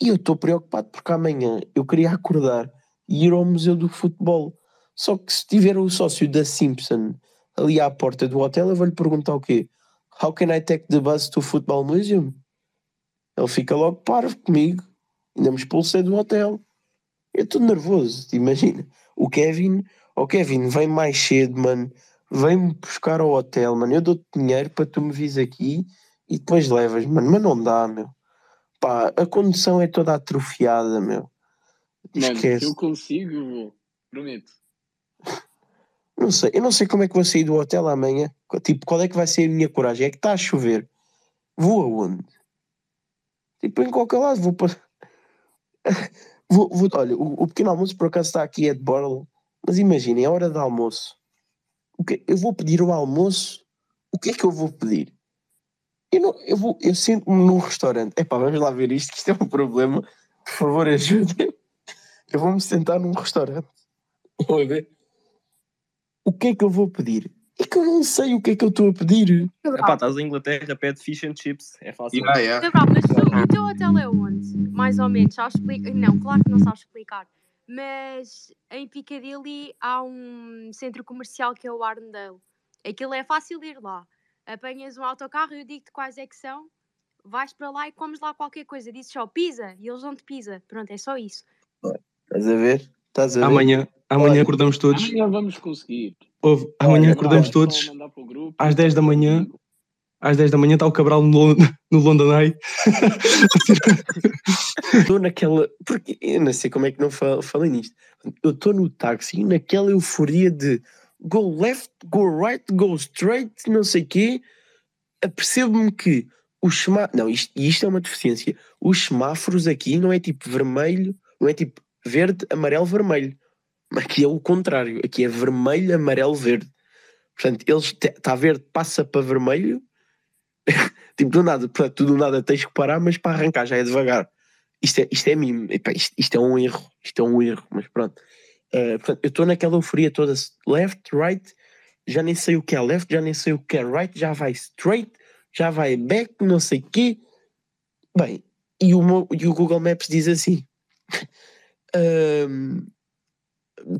E eu estou preocupado porque amanhã eu queria acordar e ir ao Museu do Futebol. Só que se tiver o sócio da Simpson ali à porta do hotel, eu vou-lhe perguntar o quê? How can I take the bus to Football Museum? Ele fica logo parvo comigo. Ainda me expulsei do hotel. Eu estou nervoso, imagina. O Kevin, o Kevin, vem mais cedo, mano. Vem-me buscar ao hotel, mano. Eu dou-te dinheiro para tu me vires aqui e depois levas, mano. Mas não dá, meu. Pá, a condução é toda atrofiada, meu. Mano, Esquece. eu consigo, eu vou. Prometo. Não sei, eu não sei como é que vou sair do hotel amanhã. Tipo, qual é que vai ser a minha coragem? É que está a chover. Vou aonde? Tipo, em qualquer lado, vou para. vou, vou- olha, o, o pequeno almoço por acaso está aqui, é de Borla. Mas imaginem, é hora de almoço. O que, eu vou pedir o almoço. O que é que eu vou pedir? Eu, não, eu, vou, eu sento-me num restaurante. Epá, vamos lá ver isto, que isto é um problema. Por favor, ajudem. Eu vou-me sentar num restaurante. Vou ver. O que é que eu vou pedir? É que eu não sei o que é que eu estou a pedir. Epá, estás em Inglaterra, pede fish and chips. É fácil. Yeah, yeah. Mas tu, o teu hotel é onde? Mais ou menos, sabes explicar? Não, claro que não sabes explicar. Mas em Piccadilly há um centro comercial que é o Arndale. Aquilo é fácil ir lá. Apanhas um autocarro e eu digo-te quais é que são. Vais para lá e comes lá qualquer coisa. Dizes só pizza e eles dão-te pizza. Pronto, é só isso. Estás a ver? Estás a ver? Amanhã, amanhã Olha, acordamos todos. Amanhã vamos conseguir. Ouve, amanhã Olha, acordamos todos. o grupo às e 10 da manhã. Às 10 da manhã está o Cabral no, no London Eye. Estou naquela. Porque eu não sei como é que não fa- falei nisto. Eu estou no táxi naquela euforia de go left, go right, go straight, não sei quê. Apercebo-me que os semá... Não, isto, isto é uma deficiência. Os semáforos aqui não é tipo vermelho, não é tipo verde, amarelo, vermelho. Aqui é o contrário. Aqui é vermelho, amarelo, verde. Portanto, eles está verde, passa para vermelho. tipo, do nada, portanto, tu do nada tens que parar, mas para arrancar já é devagar. Isto é, isto é mimo. Epá, isto, isto é um erro. Isto é um erro, mas pronto. Uh, portanto, eu estou naquela euforia toda, left, right, já nem sei o que é left, já nem sei o que é right, já vai straight, já vai back, não sei o quê. Bem, e o, meu- e o Google Maps diz assim: um,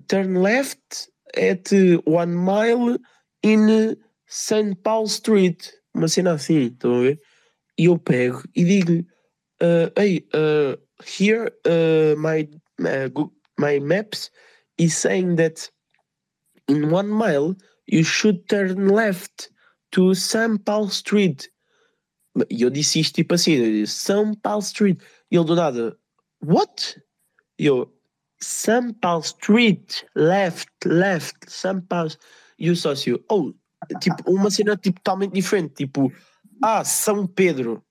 turn left at one mile in St. Paul Street. Uma cena assim, estão a ver? E eu pego e digo-lhe: uh, Hey, uh, here uh, my, my maps is saying that in one mile you should turn left to St. Paul Street. E eu disse isto tipo assim, St. Paul Street. E ele do nada, what? E eu, St. Paul Street, left, left, St. Paul. E o sócio, oh, tipo, uma cena tipo, totalmente diferente, tipo, ah, São Pedro.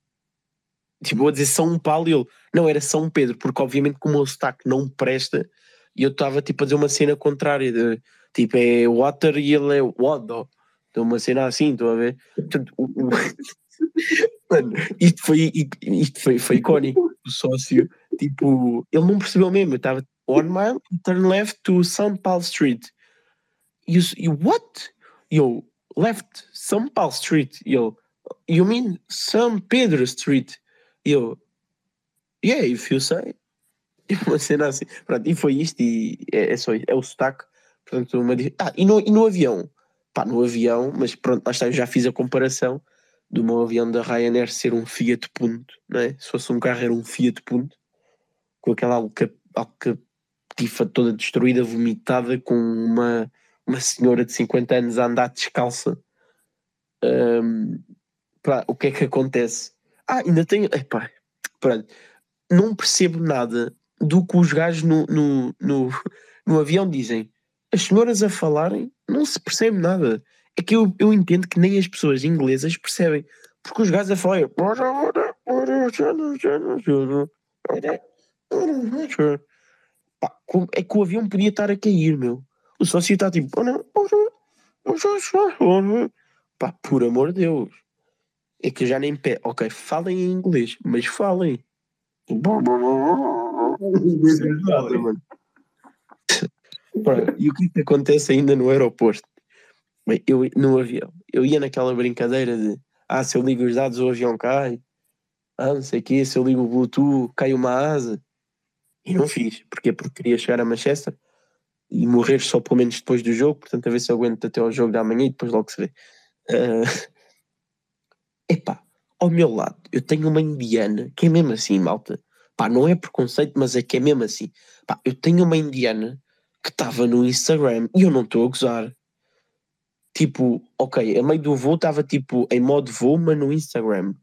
Tipo, vou dizer São Paulo e ele, não, era São Pedro, porque obviamente como o meu sotaque não presta, e eu estava tipo a dizer uma cena contrária, de, tipo, é water e ele é wado. Então uma cena assim, estou a ver? Mano, isto foi, isto foi, foi icónico. O sócio, tipo, ele não percebeu mesmo. Eu estava one mile, turn left to São Paulo Street. E eu, what? E eu, left, São Paulo Street. E eu, you mean São Pedro Street? E eu, yeah, if you say. E uma cena assim. Pronto, e foi isto. E é, é só isso. É o sotaque. Portanto, uma, ah, e no, e no avião? Pá, no avião, mas pronto, lá está, já fiz a comparação do meu avião da Ryanair ser um Fiat Punto, não é? Se fosse um carro era um Fiat Punto, com aquela alca- alcatifa toda destruída, vomitada, com uma, uma senhora de 50 anos a andar descalça. Pá, o que é que acontece? Ah, ainda tenho. Epá, pronto, não percebo nada do que os gajos no, no, no, no avião dizem. As senhoras a falarem, não se percebe nada. É que eu, eu entendo que nem as pessoas inglesas percebem. Porque os gajos a Pá, é que o avião podia estar a cair, meu. O sócio está tipo. Pá, por amor de Deus. É que já nem pé. Ok, falem em inglês, mas falem. E o que é que acontece ainda no aeroporto? Bem, eu no avião, eu ia naquela brincadeira de ah, se eu ligo os dados o avião cai, ah, não sei o quê, se eu ligo o Bluetooth cai uma asa. E não fiz. Porquê? Porque queria chegar a Manchester e morrer só pelo menos depois do jogo, portanto a ver se eu aguento até ao jogo da manhã e depois logo se vê. Ah, epá, ao meu lado eu tenho uma indiana que é mesmo assim, malta. Pá, não é preconceito, mas é que é mesmo assim. Pá, eu tenho uma indiana que estava no Instagram e eu não estou a gozar. Tipo, ok, a meio do voo estava tipo em modo voo, mas no Instagram.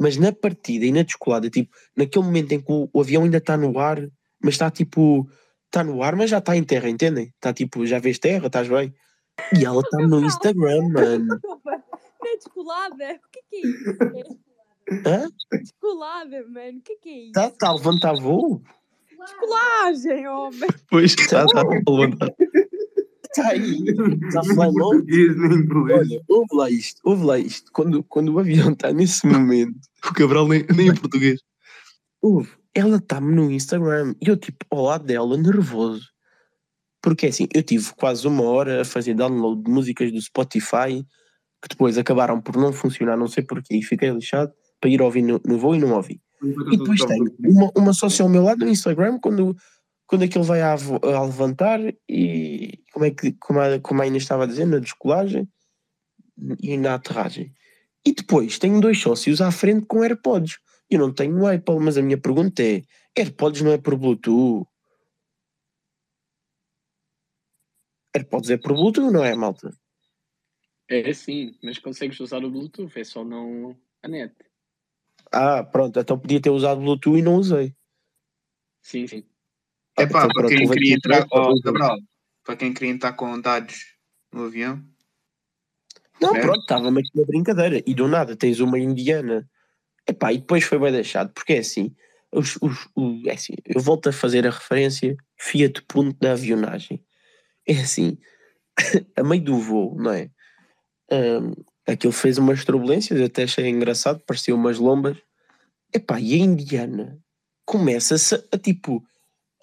Mas na partida e na descolada, tipo, naquele momento em que o, o avião ainda está no ar, mas está tipo, está no ar, mas já está em terra, entendem? Está tipo, já vês terra, estás bem? E ela está no Instagram, mano. Não é descolada? O que é que é isso? Hã? Descolada, mano, o que é que é isso? Está tá a levantar voo? Descolagem, homem. Pois, está, está a levantar. Está aí. Está a falar mal. Olha, ouve lá isto, ouve lá isto. Quando, quando o avião está nesse momento, O Cabral nem, nem em português. ouve, ela está-me no Instagram e eu, tipo, ao lado dela, nervoso. Porque assim, eu tive quase uma hora a fazer download de músicas do Spotify que depois acabaram por não funcionar, não sei porquê, e fiquei lixado para ir ouvir no, no voo e não ouvi. E depois tenho uma, uma sócia ao meu lado no Instagram quando, quando aquilo vai a, a levantar e como é que como a, como a Inês estava a dizer, na descolagem e na aterragem. E depois tenho dois sócios à frente com AirPods. Eu não tenho Apple, mas a minha pergunta é: AirPods não é por Bluetooth? AirPods é por Bluetooth, não é, malta? É sim, mas consegues usar o Bluetooth, é só não a net. Ah, pronto, então podia ter usado Bluetooth e não usei. Sim, sim. É pá, então para quem queria entrar. houve- Cabral, para quem queria entrar com dados no avião. Não, É. pronto, estava-me aqui na brincadeira. E do nada tens uma indiana Epá, e depois foi bem deixado, porque é assim, os, os, o- é assim, eu volto a fazer a referência Fiat Punto da avionagem. É assim, a meio do voo, não é? Ahm, aquilo fez umas turbulências, até achei engraçado, parecia umas lombas. Epá, e a indiana começa-se a, tipo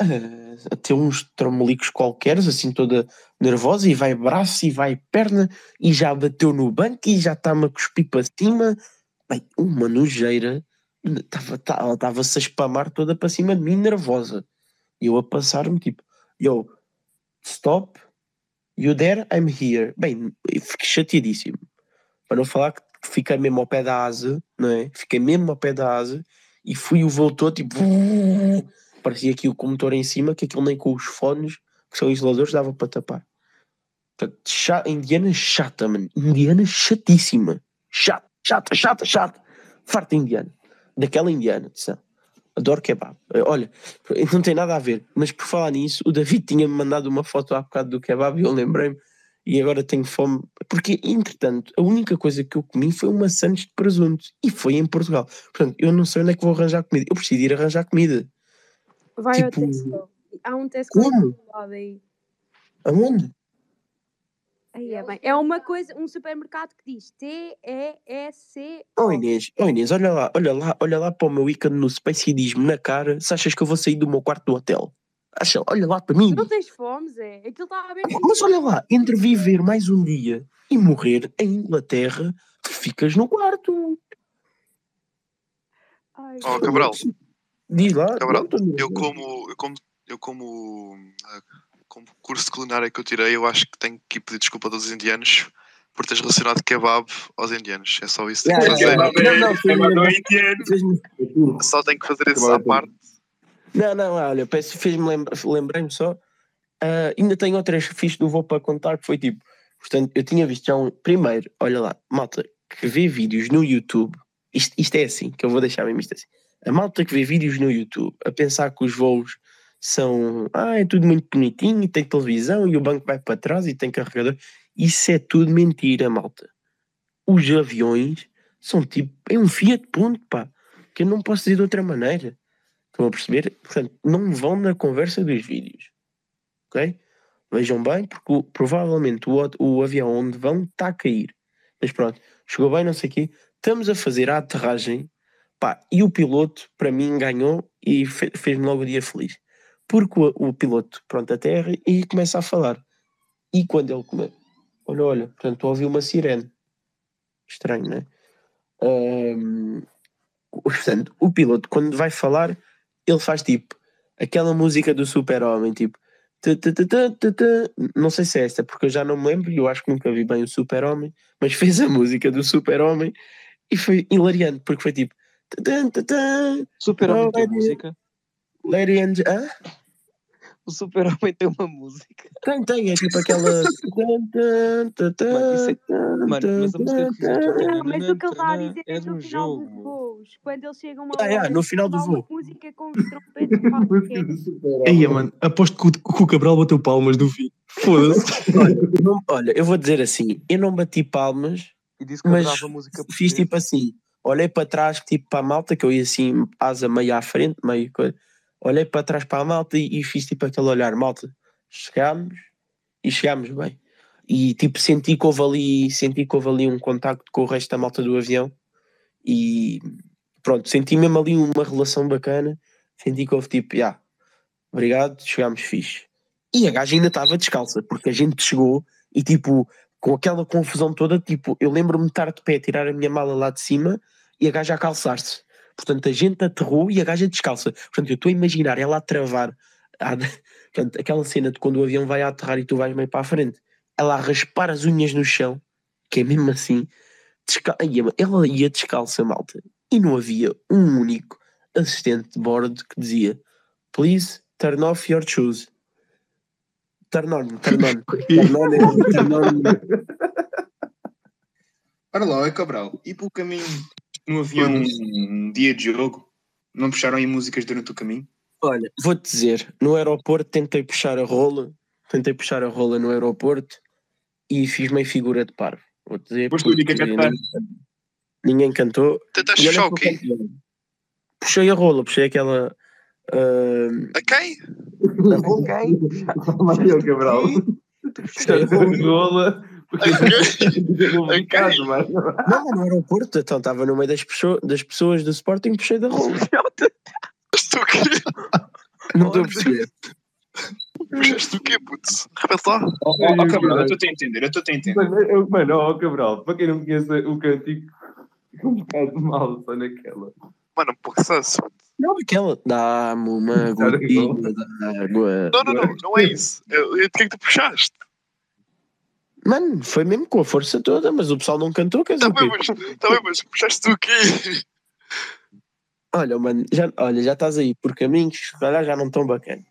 a, ter uns tremolicos qualqueres, assim toda nervosa, e vai braço e vai perna, e já bateu no banco e já está-me a cuspir para cima. Bem, uma nojeira, ela estava-se a espamar toda para cima de mim, nervosa. E eu a passar-me tipo, yo, stop, you there, I'm here. Bem, eu fiquei chateadíssimo. Para não falar que fiquei mesmo ao pé da asa, não é? Fiquei mesmo ao pé da asa e fui o voo todo tipo. Parecia aqui o comotor em cima, que aquilo nem com os fones, que são isoladores, dava para tapar. Portanto, cha- indiana chata, mano. Indiana chatíssima. Chata, chata, chata, chata. Farta indiana. Daquela indiana. Adoro kebab. Eh, Olha, não tem nada a ver, mas por falar nisso, o David tinha-me mandado uma foto há bocado do kebab e eu lembrei-me e agora tenho fome. Porque, entretanto, a única coisa que eu comi foi uma sandes de presunto e foi em Portugal. Portanto, eu não sei onde é que vou arranjar comida. Eu preciso ir arranjar comida. Vai ao Tipo, Tesco. Há um Tesco como? do lado aí. Aonde? Aí é bem. É uma coisa, um supermercado que diz T-E-S-C. Oh Inês, oh Inês, olha lá, olha lá, olha lá para o meu ícone no Space e diz-me na cara se achas que eu vou sair do meu quarto do hotel. Acha, olha lá para mim. Não tens fome, Zé? Aquilo está a ver. Mas olha lá, entre viver mais um dia e morrer em Inglaterra, tu ficas no quarto. Ai, Oh, Cabral, Diz lá. Cabral, nervoso. eu como, eu como, eu como, ah, como curso de culinária que eu tirei, eu acho que tenho que ir pedir desculpa a todos os indianos por teres relacionado kebab aos indianos. É só isso que tenho que Yeah, fazer. yeah, Não, não, fez-me Kebab é lembrar- indiano. fez-me- Só tenho que fazer isso é à parte. Não, não, olha, peço, fez-me lembra, lembrei-me só. ah, ainda tenho outras fichas do voo para contar que foi tipo. Portanto, eu tinha visto já um. Primeiro, olha lá, malta que vê vídeos no YouTube. Isto, isto é assim, que eu vou deixar mesmo isto assim. A malta que vê vídeos no YouTube a pensar que os voos são. Ah, é tudo muito bonitinho e tem televisão e o banco vai para trás e tem carregador. Isso é tudo mentira, malta. Os aviões são tipo. É um Fiat Punto, pá. Que eu não posso dizer de outra maneira. Estão a perceber? Portanto, não vão na conversa dos vídeos. Ok? Vejam bem, porque provavelmente o- o avião onde vão está a cair. Mas pronto, chegou bem, não sei o quê. Estamos a fazer a aterragem. Pá, e o piloto, para mim, ganhou e fe- fez-me logo o dia feliz. Porque o, o piloto, pronto, aterra e começa a falar. E quando ele come... Olha, olha, portanto, ouvi uma sirene. Estranho, não é? Ahm, portanto, o piloto, quando vai falar, ele faz tipo aquela música do super-homem, tipo não sei se é esta, porque eu já não me lembro e eu acho que nunca vi bem o super-homem, mas fez a música do super-homem e foi hilariante, porque foi tipo Super-Homem tem música. Lady and... Hã? O Super-Homem tem uma música. Tem, tem, é tipo aquela. Mano, isso é- Mano, mas a música que mas o que ele está a dizer é é no final dos voos. Quando eles chegam a Ah, é, no final do voo. música com os trompetes qualquer. Aí, mano, aposto que o, que o Cabral bateu palmas no fim. Foda-se. Olha, eu não- olha, eu vou dizer assim: eu não bati palmas, E disse que mas fiz tipo assim: olhei para trás, tipo para a malta, que eu ia assim, asa meio à frente, meio coisa. Olhei para trás para a malta e, e fiz tipo aquele olhar: malta, chegámos e chegámos bem. E tipo, senti que houve ali, senti que houve ali um contacto com o resto da malta do avião e pronto, senti mesmo ali uma relação bacana. Senti que houve tipo, já, obrigado, chegámos fixe. E a gaja ainda estava descalça, porque a gente chegou e tipo, com aquela confusão toda, tipo, eu lembro-me de estar de pé tirar a minha mala lá de cima e a gaja a calçar-se. Portanto, a gente aterrou e a gaja descalça. Portanto, eu estou a imaginar ela a travar. a- portanto, aquela cena de quando o avião vai a aterrar e tu vais meio para a frente, ela a raspar as unhas no chão, que é mesmo assim. descal- Ela ia descalça, malta. E não havia um único assistente de bordo que dizia: Please turn off your shoes. Turn on, turn on. turn on, turn on. Ora lá, é Cabral. E pelo caminho, no avião, um dia de jogo, não puxaram aí músicas durante o caminho? Olha, vou-te dizer, no aeroporto tentei puxar a rola, tentei puxar a rola no aeroporto e fiz meio figura de parvo. Dizer, único a porque cantar. Ninguém cantou. Tentaste puxar o quê? Puxei a rola, puxei aquela. ah, A quem? a rola. Puxei a rola. Porque em casa, mano. Não, mas no aeroporto, então estava no meio das, pessoas das pessoas do Sporting, puxei da rola. Puxaste o quê? Não estou a perceber. Puxaste o quê, putz? Repete lá. Oh, oh, oh, Cabral, eu estou a entender, eu estou a entender. Mano, eu- Mano, ó Cabral, para quem não conhece o cantigo, fica um bocado mal só naquela. Mano, um pouco sus. Não, aquela. Dá-me uma Era gotinha de água. Não, não, não, não é isso. Eu, eu, de que é que tu puxaste? Mano, foi mesmo com a força toda, mas o pessoal não cantou, quer dizer Tá quê? bem, mas, bem, mas puxaste o quê? Olha, mano, já, olha, já estás aí por caminhos calhar já não estão bacana.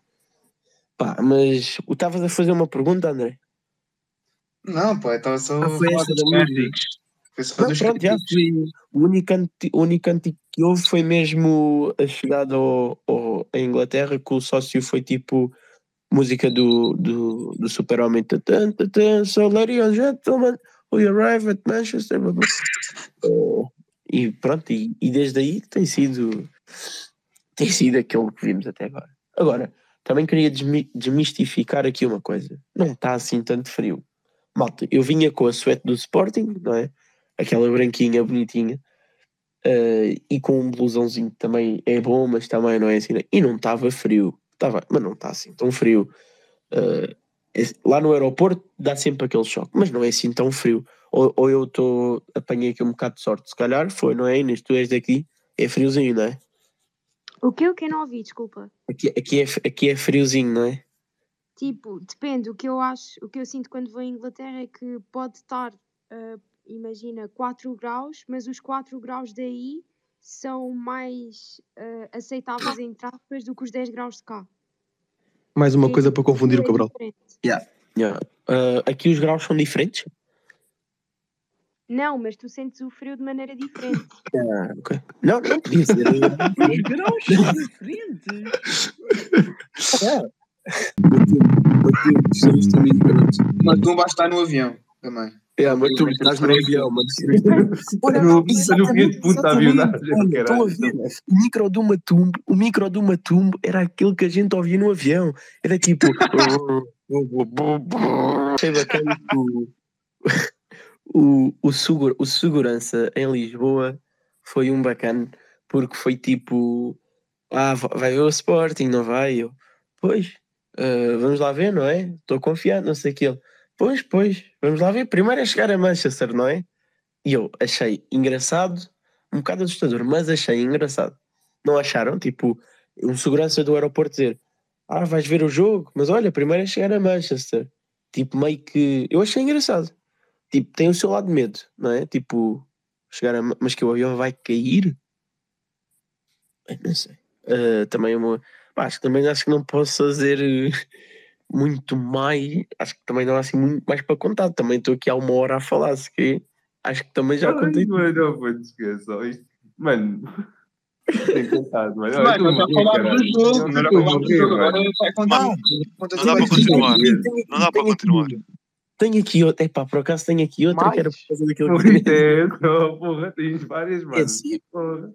Pá, mas o estavas a fazer uma pergunta, André? Não, pá, estava só Ah, foi essa da música. cânticos. Foi só Não, dos pronto, já cânticos. foi. O único, anti, o único antigo que houve foi mesmo a chegada ao, ao, à Inglaterra, que o sócio foi tipo música do, do, do Super-Homem. So, ladies and gentlemen, we arrive at Manchester. Eh, e pronto, e, e desde aí tem sido, tem sido aquele que vimos até agora. Agora, também queria desmi- desmistificar aqui uma coisa. Não está assim tanto frio. Malta, eu vinha com a suéte do Sporting, não é? Aquela branquinha, bonitinha. eh, e com um blusãozinho que também é bom, mas também não é assim. né? E não estava frio. Tava, mas não está assim tão frio. Esse- lá no aeroporto dá sempre aquele choque, mas não é assim tão frio. Ou, ou eu estou apanhei aqui um bocado de sorte. Se calhar foi, não é, Inês? Tu és daqui, é friozinho, não é? O que o que eu não ouvi, desculpa. Aqui, aqui, é, aqui é friozinho, não é? Tipo, depende. O que eu acho, o que eu sinto quando vou à Inglaterra é que pode estar, ah, imagina, 4 graus, mas os 4 graus daí são mais ah, aceitáveis entre aspas do que os 10 graus de cá. Mais uma Porque coisa para confundir o é Cabral. diferente. Yeah. Ah, aqui os graus são diferentes? Não, mas tu sentes o frio de maneira diferente. Ah, ok. Não, não podia ser. Os graus são diferentes. Mas tu vais estar no avião também. É, mas tu estás no avião, mano. Olha, no, no guia de punta a avionagem, Olha, estão a caralho. ver? O micro do Matumbo, o micro do Matumbo era aquele que a gente ouvia no avião. Era tipo. Achei bacana o, o, o, segura, o segurança em Lisboa foi um bacana porque foi tipo. Ah, va- vai ver o Sporting, não vai? Eu, pois, ah, vamos lá ver, não é? Estou confiante, não sei o que ele. Pois, pois, vamos lá ver. Primeiro é chegar a Manchester, não é? E eu achei engraçado, um bocado assustador, mas achei engraçado. Não acharam? Tipo, um segurança do aeroporto dizer: Ah, vais ver o jogo, mas olha, primeiro é chegar a Manchester. Tipo, meio que. Eu achei engraçado. Tipo, tem o seu lado de medo, não é? Tipo, chegar a. Ma- Mas que o avião vai cair? Eu não sei. Ah, também é uma. acho que também acho que não posso fazer muito mais. Acho que também não há assim muito mais para contar. Também estou aqui há uma hora a falar, se que acho que também já Ai, contei. Mano, não, pô, esqueça. ó, isto- Mano, tem contado, mano. Olha, Mano, não está a falar do jogo, não era para falar do Estou a jogo, agora vai contar. Não tudo dá para continuar. Tenho- Não dá para continuar. outra. Tenho aqui outra. Epá, por acaso tenho aqui outra que era por Mais? causa daquilo Não que eu viste essa, porra, tens várias, É mano. assim, Porra.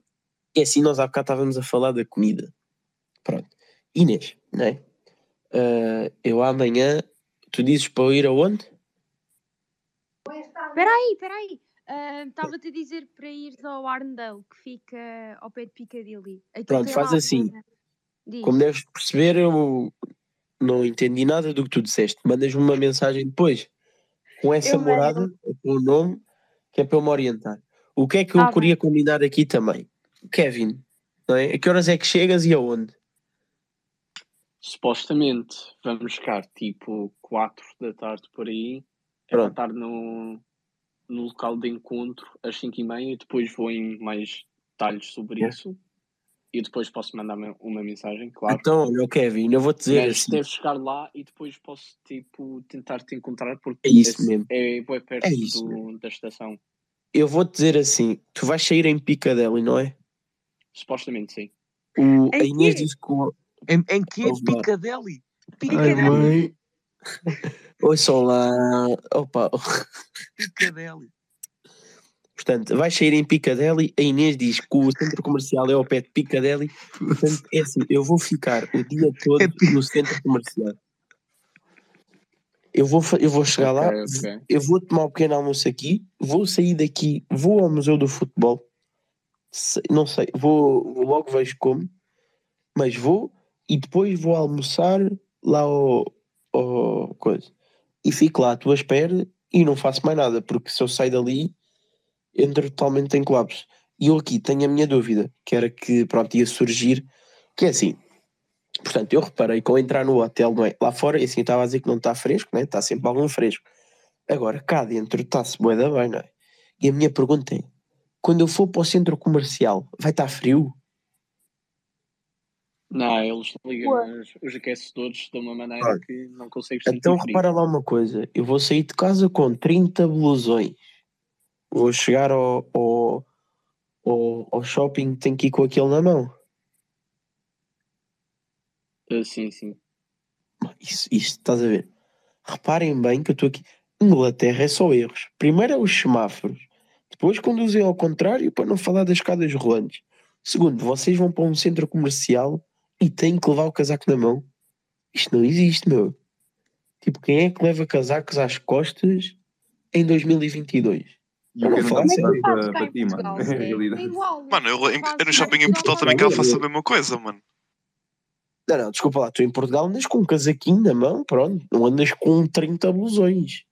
é assim, nós há bocado estávamos a falar da comida. Pronto. Inês, não é? Ah, eu amanhã, tu dizes para eu ir aonde? Espera aí, espera aí. Ah, Estava-te a dizer para ires ao Arndale, que fica ao pé de Piccadilly. Pronto, faz assim. Como deves perceber, eu não entendi nada do que tu disseste. Mandas-me uma mensagem depois com essa Eu mando. morada, com o nome, que é para eu me orientar. O que é que eu Tá bem. queria combinar aqui também? Kevin, não é? A que horas é que chegas e aonde? Supostamente vamos chegar tipo 4 da tarde por aí. É para estar no, no local de encontro às 5 e meia e depois vou em mais detalhes sobre É. isso. E depois posso mandar uma, uma mensagem, claro. Então, olha, o Kevin, eu vou-te dizer Mas assim. deves chegar lá e depois posso tipo tentar te encontrar porque É isso esse- mesmo. é bem perto É isso do- da estação. Eu vou-te dizer assim: tu vais sair em Piccadilly, não é? Supostamente sim. O, a Em Inês disse que Em, em que? Opa. Picadelli? Ai, Picadelli. mãe. Ouçam lá. Opa, Picadelli. Portanto, vai sair em Piccadilly, a Inês diz que o centro comercial é ao pé de Piccadilly. Portanto, é assim, eu vou ficar o dia todo no centro comercial. Eu vou, eu vou chegar lá, Ok, ok. eu vou tomar um pequeno almoço aqui, vou sair daqui, vou ao Museu do Futebol, não sei, vou, vou logo vejo como, mas vou e depois vou almoçar lá ao, ao coisa. E fico lá à tua espera e não faço mais nada, porque se eu sair dali, entro totalmente em colapso. E eu aqui tenho a minha dúvida, que era que pronto, ia surgir, que é assim. Portanto, eu reparei que ao entrar no hotel, não é? Lá fora, assim, eu estava a dizer que não está fresco, né? está sempre algum fresco. Agora, cá dentro está-se bué da bem, não é? E a minha pergunta é, quando eu for para o centro comercial, vai estar frio? Não, eles ligam os, os aquecedores de uma maneira Olha, que não consegues sentir Então frio. repara lá uma coisa, eu vou sair de casa com 30 blusões. Vou chegar ao, ao, ao, ao shopping, tenho que ir com aquele na mão. Ah, sim, sim. Isso, isso, estás a ver? Reparem bem que eu estou aqui. Inglaterra é só erros. Primeiro é os semáforos. Depois conduzem ao contrário para não falar das escadas rolantes. Segundo, vocês vão para um centro comercial e têm que levar o casaco na mão. Isto não existe, meu. Tipo, quem é que leva casacos às costas em 2022? E eu Não, quero fala dar sério. para, para ti, mano. É a é. Mano, eu, em- eu no shopping em. Portugal também cá faço a mesma coisa, mano. Não, não, desculpa lá, tu em Portugal andas com um casaquinho na mão, pronto, não andas com 30 blusões.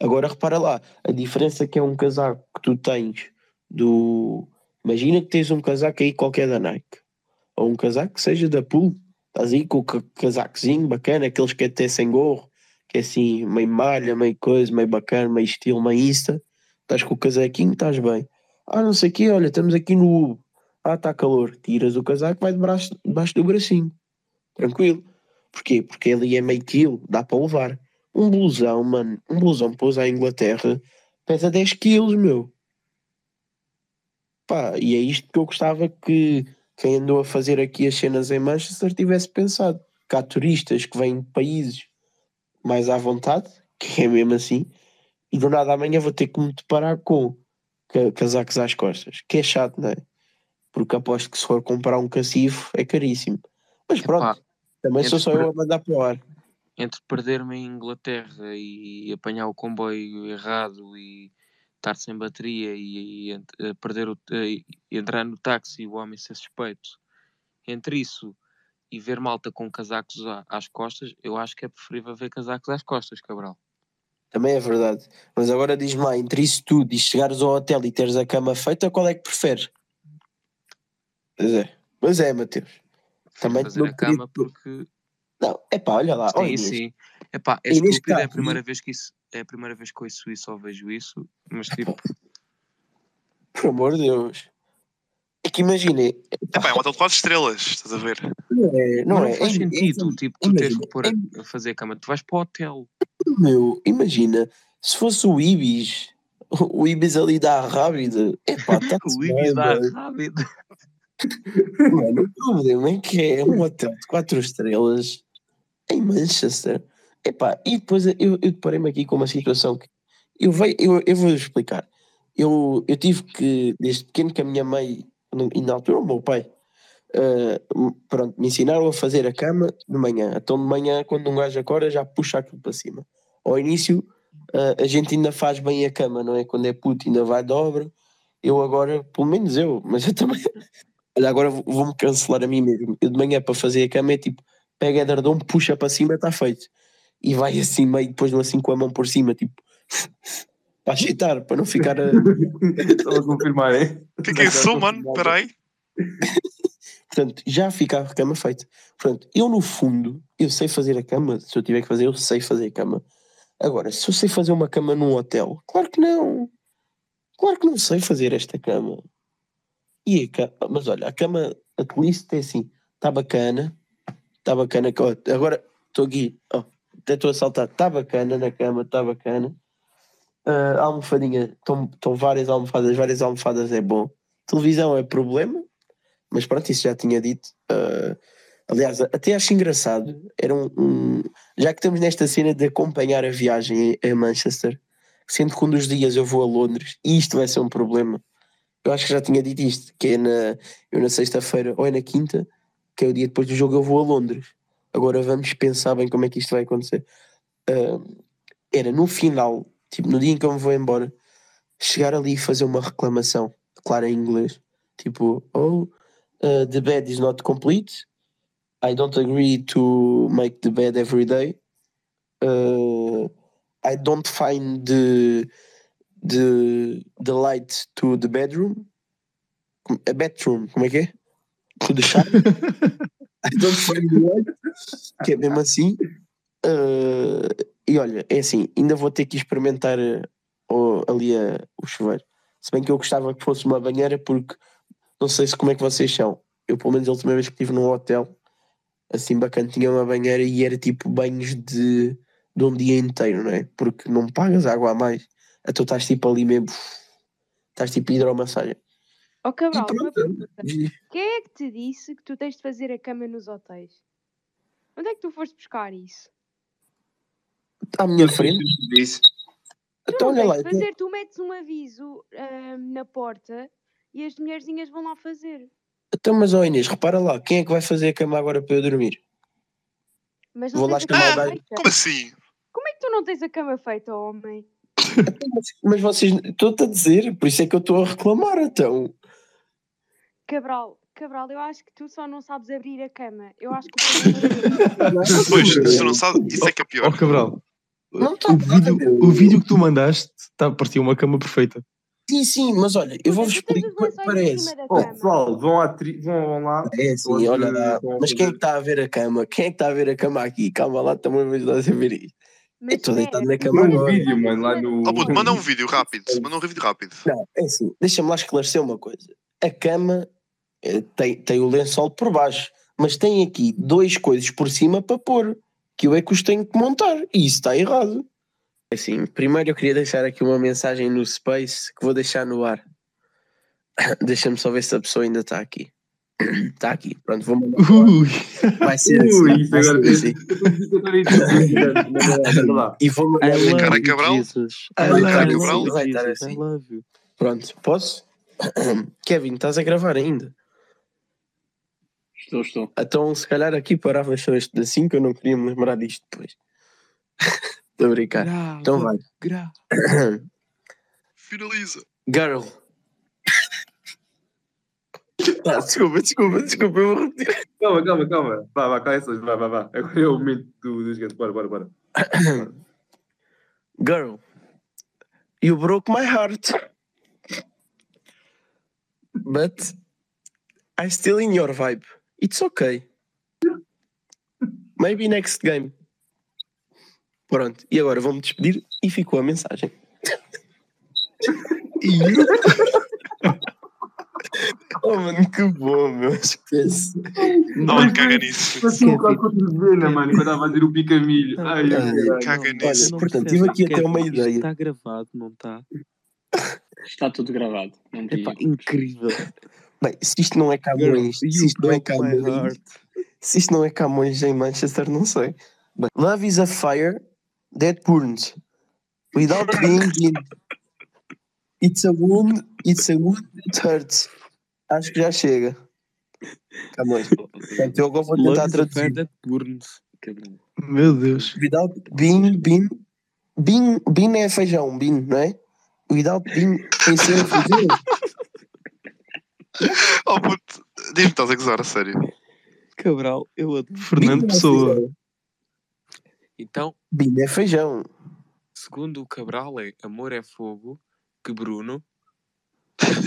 Agora repara lá, a diferença que é um casaco que tu tens do. Imagina que tens um casaco aí qualquer da Nike, ou um casaco que seja da Pool, estás aí com o ca- casacozinho bacana, aqueles que até sem gorro, que é assim, meio malha, meio coisa, meio bacana, meio estilo, meio insta, estás com o casaquinho, estás bem. Ah, não sei o quê, olha, estamos aqui no Ubo. Ah, está calor. Tiras o casaco, vai debaixo, debaixo do bracinho. Tranquilo. Porquê? Porque ali é meio quilo, dá para levar. Um blusão, mano, um blusão usar em Inglaterra pesa 10 quilos, meu. Pá, e é isto que eu gostava que quem andou a fazer aqui as cenas em Manchester tivesse pensado. Que há turistas que vêm de países mais à vontade, que é mesmo assim, e do nada amanhã vou ter que me deparar com ca- casacos às costas, que é chato, não é? Porque aposto que se for comprar um cacifo é caríssimo. Mas pronto, Epá, também sou só eu a mandar para o ar. Entre perder-me em Inglaterra e apanhar o comboio errado e estar sem bateria e, e ent- eh, perder o, eh, e entrar no táxi e o homem ser suspeito, entre isso e ver malta com casacos às costas, eu acho que é preferível ver casacos às costas, Cabral. Também é verdade. Mas agora diz-me lá, entre isso tudo e chegares ao hotel e teres a cama feita, qual é que preferes? Pois é, pois é, Mateus. Também fazer não a cama porque Não, é pá, olha lá. olha sim, Inês, sim. Epá, é A Inês estúpido, é a primeira vez que isso é a primeira vez que ouço isso ou vejo isso, mas tipo, Por amor de Deus. É que imagina, Epá, é um hotel de 4 estrelas, estás a ver? não é, não, não, é, faz é- é- sentido, tipo, tu tens imagina, que pôr a, a fazer a cama, tu vais para o hotel. Meu, imagina, se fosse o Ibis, o Ibis ali dá rápido. Epá, tá O Ibis dá rápido. Mano, o problema é que é um hotel de 4 estrelas em Manchester. Epá, e depois eu, eu deparei-me aqui com uma situação que eu, veio, eu, eu vou explicar. Eu, eu tive que, desde pequeno, que a minha mãe, e na altura o meu pai, eh, pronto, me ensinaram a fazer a cama de manhã. Então de manhã, quando um gajo acorda, já puxa aquilo para cima. Ao início, eh, a gente ainda faz bem a cama, não é? Quando é puto, ainda vai dobra. Eu agora, pelo menos eu, mas eu também. Olha, agora vou- vou-me cancelar a mim mesmo. Eu de manhã para fazer a cama é tipo, pega edredom, puxa para cima, está feito. E vai assim meio, depois não assim com a mão por cima, tipo, para agitar, para não ficar a... Só a confirmar, é? O que é isso, mano? Espera aí. Portanto, já fica a cama feita. Portanto, eu no fundo, eu sei fazer a cama. Se eu tiver que fazer, eu sei fazer a cama. Agora, se eu sei fazer uma cama num hotel, claro que não. Claro que não sei fazer esta cama. E a ca- Mas olha, a cama, at least é assim, está bacana, está bacana. Agora estou aqui, ó, até estou a saltar, está bacana na cama, está bacana. Ah, almofadinha, estão várias almofadas, várias almofadas é bom. Televisão é problema, mas pronto, isso já tinha dito. Ah, aliás, até acho engraçado. Era um, um- já que estamos nesta cena de acompanhar a viagem a Manchester, sendo que um dos dias eu vou a Londres e isto vai ser um problema. Eu acho que já tinha dito isto, que é na, eu na sexta-feira ou é na quinta, que é o dia depois do jogo, eu vou a Londres. Agora vamos pensar bem como é que isto vai acontecer. Ah, era no final, tipo, no dia em que eu me vou embora, chegar ali e fazer uma reclamação, claro em inglês, tipo, oh, uh, the bed is not complete, I don't agree to make the bed every day, uh, I don't find the, the, the light to the bedroom, a bedroom, como é que é? To the shower. Don't find the light, que é mesmo assim. Uh, e olha, é assim, ainda vou ter que experimentar uh, ali a- o chuveiro. Se bem que eu gostava que fosse uma banheira, porque não sei se como é que vocês são. Eu, pelo menos, a última vez que estive num hotel, assim bacana, tinha uma banheira e era tipo banhos de, de um dia inteiro, não é? Porque não pagas água a mais. Então estás tipo ali mesmo, estás tipo hidromassagem. Ó Cabral, uma pronto. pergunta. Quem é que te disse que tu tens de fazer a cama nos hotéis? Onde é que tu foste buscar isso? À minha frente. Disse. Então olha lá, então- fazer, tu metes um aviso ahm, na porta e as mulherzinhas vão lá fazer. então, mas ó Inês, repara lá, quem é que vai fazer a cama agora para eu dormir? Mas não Vou lá chamar feita. Como assim? Como é que tu não tens a cama feita, homem? Então, mas- Mas vocês, estou-te a dizer, por isso é que eu estou a reclamar, então. Cabral, Cabral, eu acho que tu só não sabes abrir a cama. Eu acho que é. Pois, se não sabe, isso é que é Ó pior. Cabral, Não tá o vídeo, o vídeo que tu mandaste tá, parecia uma cama perfeita. Sim, sim, mas olha, eu vou-vos explicar como é que parece. da Oh, cama. pessoal, vão, à tri... vão lá. É assim, Hoje olha lá. Mas quem é que está a ver a cama? Quem é que está a ver a cama aqui? Calma lá, também vou ajudar a ver isto. Eu estou deitado espera, na cama Manda um vídeo, mano, lá no. Oh, puto, manda um vídeo rápido. Manda um vídeo rápido. Não, é assim, deixa-me lá esclarecer uma coisa. A cama tem, tem o lençol por baixo, mas tem aqui dois coisas por cima para pôr, que eu é que os tenho que montar, e isso está errado. É Assim, primeiro eu queria deixar aqui uma mensagem no Space que vou deixar no ar. Deixa-me só ver se a pessoa ainda está aqui. Está aqui, pronto, vou mandar. Ui, Vai ser assim. Ui, vai ser agora assim. E vou mandar Cara you, Cabral? Cara Cabral? Vai estar assim. Pronto, posso? Kevin, estás a gravar ainda? Estou, estou. Então, se calhar aqui parava só este assim, que eu não queria me lembrar disto depois. Estou a brincar. Grava, Então vai. grava. Finaliza. Girl. Ah, desculpa, desculpa, desculpa, eu vou repetir. Calma, calma, calma. Vá, vá, cala essas, vá, vá, vá. Agora é o momento do, do gigante. Bora, bora, bora. Girl, you broke my heart. But I still in your vibe. It's okay. Maybe next game. Pronto, e agora vou-me despedir e ficou a mensagem. oh mano, que bom, meu. Esquece. Não, caga nisso. Mas tu com a cotovena, mano, quando estava a fazer o pica-milho. Ai. Caga Olha, nisso. não portanto, tive aqui até uma ideia. Está gravado, não está? Está tudo gravado. Não Epá, incrível. Bem, se isto não é Camões, se you isto não é Camões, se isto não é Camões em Manchester, não sei. Bem, love is a fire that burns without being in. It's a wound, it's a wound that hurts. Acho que já chega. Camões. Portanto, eu agora vou Love tentar is a fire traduzir. that burns. Meu Deus. Without being, being, being, being é feijão, being, não é? Without being, sem ser feijão. Oh, puto. Diz-me, estás a gozar, a sério. Cabral, eu adoro. Fernando é Pessoa. Então, Being é feijão. segundo o Cabral, é amor é fogo, que Bruno,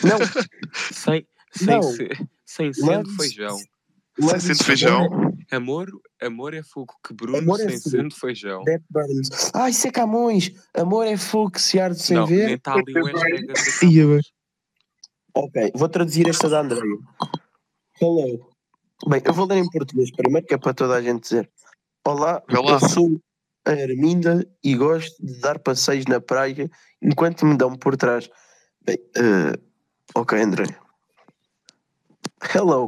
Não, sem, sem, Não. ser, sem sendo feijão. Sem sendo is feijão. Amor, amor é fogo, que Bruno, Amor é sem fogo. sendo feijão. Burns. Ah, isso é Camões. Amor é fogo que se arde sem Não, ver. nem está ali o hashtag a dizer Ia Camões. Ok, vou traduzir esta da Andreia. Hello. Bem, eu vou ler em português primeiro, que é para toda a gente dizer. Olá, Vê lá. eu sou a Arminda e gosto de dar passeios na praia enquanto me dão por trás. Bem, eh, ok, André. Hello.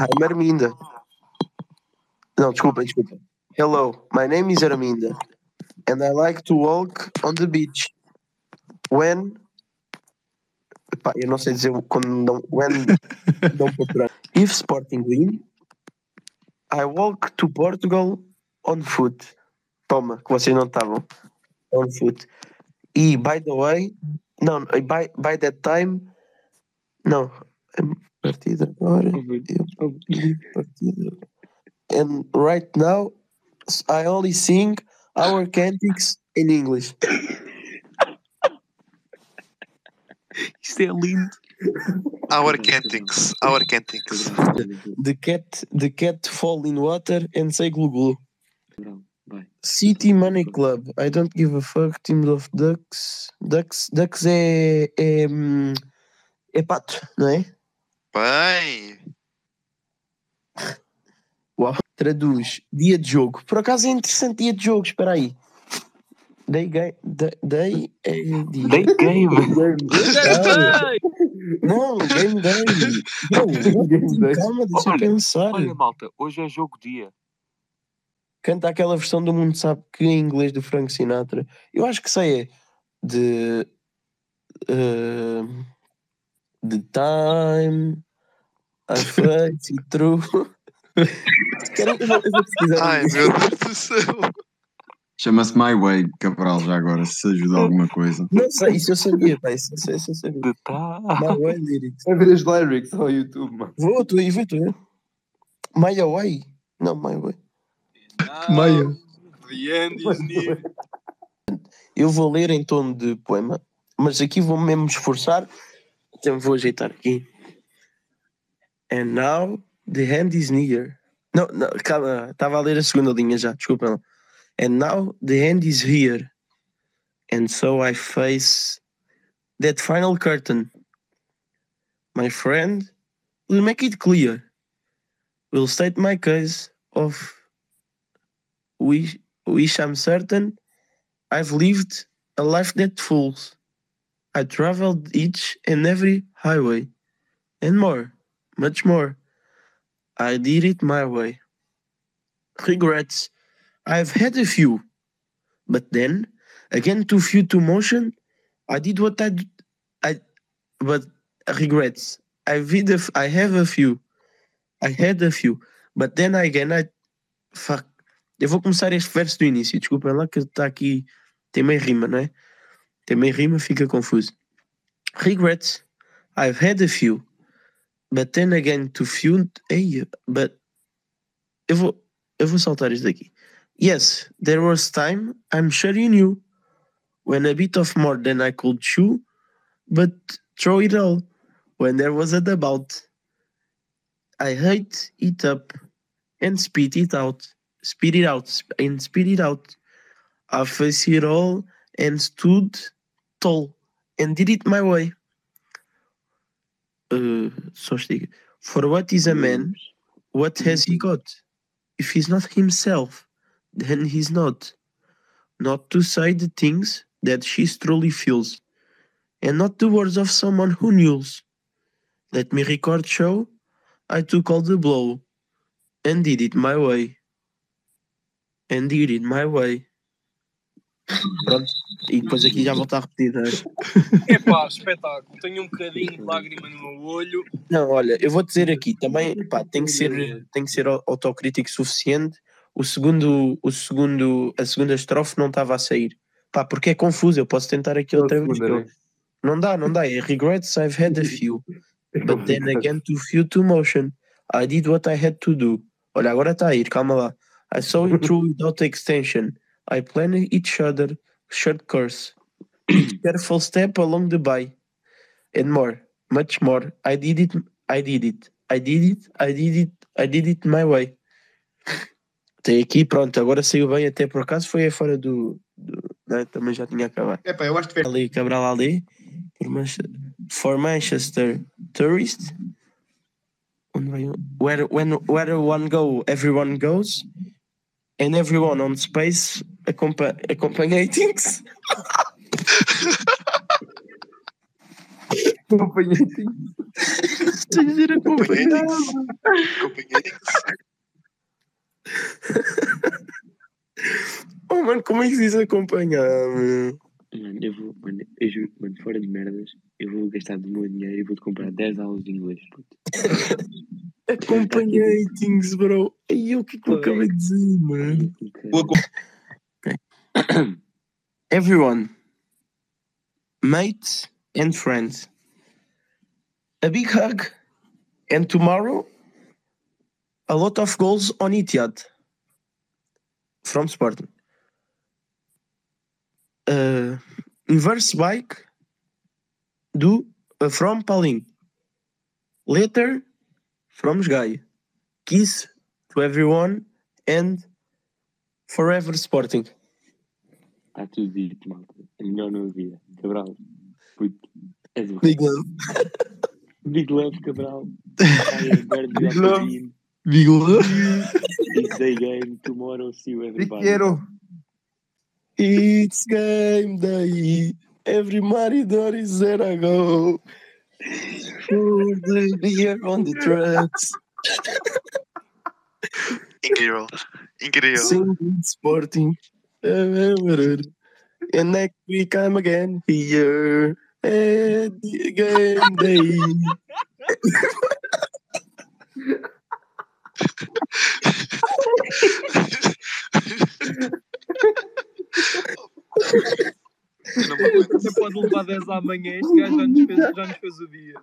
I'm Arminda. Não, desculpa, desculpa. Hello, my name is Arminda. and I like to walk on the beach. When. Epá, eu não sei dizer quando não. When. não Portugal. If Sporting win, I walk to Portugal on foot. Toma, que vocês não estavam. On foot. E, by the way, não, by, by that time, não, a partir de agora, partida. And right now, I only sing our cantics in English. Isto é lindo. Our Cantings, our Cantings. The cat, the cat fall in water and say glue. Vai. City Money Club. I don't give a fuck. Team of Ducks. Ducks, Ducks é, é, hum, é pato, não é? Bem, Uau. Traduz. Dia de jogo. Por acaso é interessante dia de jogo. Espera aí. Day game. Day, day é dia. Day game. Não, game day. Não, calma, deixa eu Olha, pensar. Olha, malta, hoje é jogo dia. Canta aquela versão do mundo sabe que em inglês do Frank Sinatra. Eu acho que sei é de eh, The Time I Face It Through. Ai meu Deus do céu. Chama-se My Way, Cabral, já agora, se ajuda alguma coisa. Não sei, isso eu sabia, pá, isso, isso, isso eu sabia. De tá. My Way Lyrics. Vai ver as lyrics ao YouTube, mano. Vou, tu aí, vou, tu aí. My Way? Não, My Way. Maia. The end is near. Eu vou ler em tom de poema, mas aqui vou mesmo me esforçar. Então vou ajeitar aqui. And now the hand is near. Não, não calma, estava a ler a segunda linha já, desculpa lá. And now the end is here. And so I face that final curtain. My friend will make it clear. Will state my case of which, I'm certain I've lived a life that fools. I traveled each and every highway, and more, much more. I did it my way. Regrets, I've had a few, but then again too few to motion. I did what I, I, but regrets. I did a I have a few. I had a few, but then again I, fuck. Eu vou começar este verso do início, desculpem lá que está aqui, tem meio rima, não é? Tem meio rima, fica confuso. Regrets, I've had a few, but then again too few, ei, but eu vou, eu vou saltar isto daqui. Yes, there was time, I'm sure you knew, when a bit of more than I could chew, but throw it all, when there was a doubt. I hate it up and spit it out, spit it out, and spit it out. I faced it all and stood tall and did it my way. Uh, estiga. For what is a man? What has he got? If he's not himself, then he's not. Not to say the things that she truly feels, and not the words of someone who knows. Let me record show. I took all the blow and did it my way. And did it my way. Pronto. E depois aqui já volta a repetir. é? Epá, espetáculo. Tenho um bocadinho de lágrima no meu olho. Não, olha, eu vou dizer aqui também, pá, tem que ser, tem que ser autocrítico suficiente. O segundo, o segundo, a segunda estrofe não estava a sair. Pá, porque é confuso, eu posso tentar aqui outra vez. né? Não dá, não dá. É regrets I've had a few, but then again too few to motion. I did what I had to do. Olha, agora está a ir, calma lá. I saw it through without extension. I planned each other short course. Each careful step along the way. And more, much more. I did it, I did it, I did it, I did it, I did it my way. Tem aqui, pronto, agora saiu bem, até por acaso foi fora do. do né, também já tinha acabado. Epá, eu acho que Ali, Cabral Ali, por Manchester, for Manchester Tourist. Where, when, where one go, everyone goes. And everyone on space acompa accompanying. Acompanhei-te. Estou a dizer acompanhing. Oh, mano, como é que se diz acompanhar, meu? Mano, eu vou, mano, eu juro, mano, fora de merdas, eu vou gastar do meu dinheiro e vou-te comprar 10 aulas de inglês, puto. Acompanhatings, bro. E o que é que eu acabei de dizer, mano? Everyone, mates and friends, a big hug, and tomorrow, a lot of goals on Etihad from Sporting. Uh, inverse bike do uh, from Paulinho. Letter from Gaia. Kiss to everyone and forever Sporting. Está tudo dito, malta. É melhor não havia. Cabral, puto, és o Big love. Big love, Cabral. I Big love. Opinion. Big love. It's day game. Tomorrow, see you everybody. Quero. It's game day. Every Maridor is there I go. For the beer on the tracks. Incrível. Incrível. Singing Sporting. And next week I'm again here at the game day. Você pode levar 10 amanhã, este gajo já nos fez, já nos fez o dia.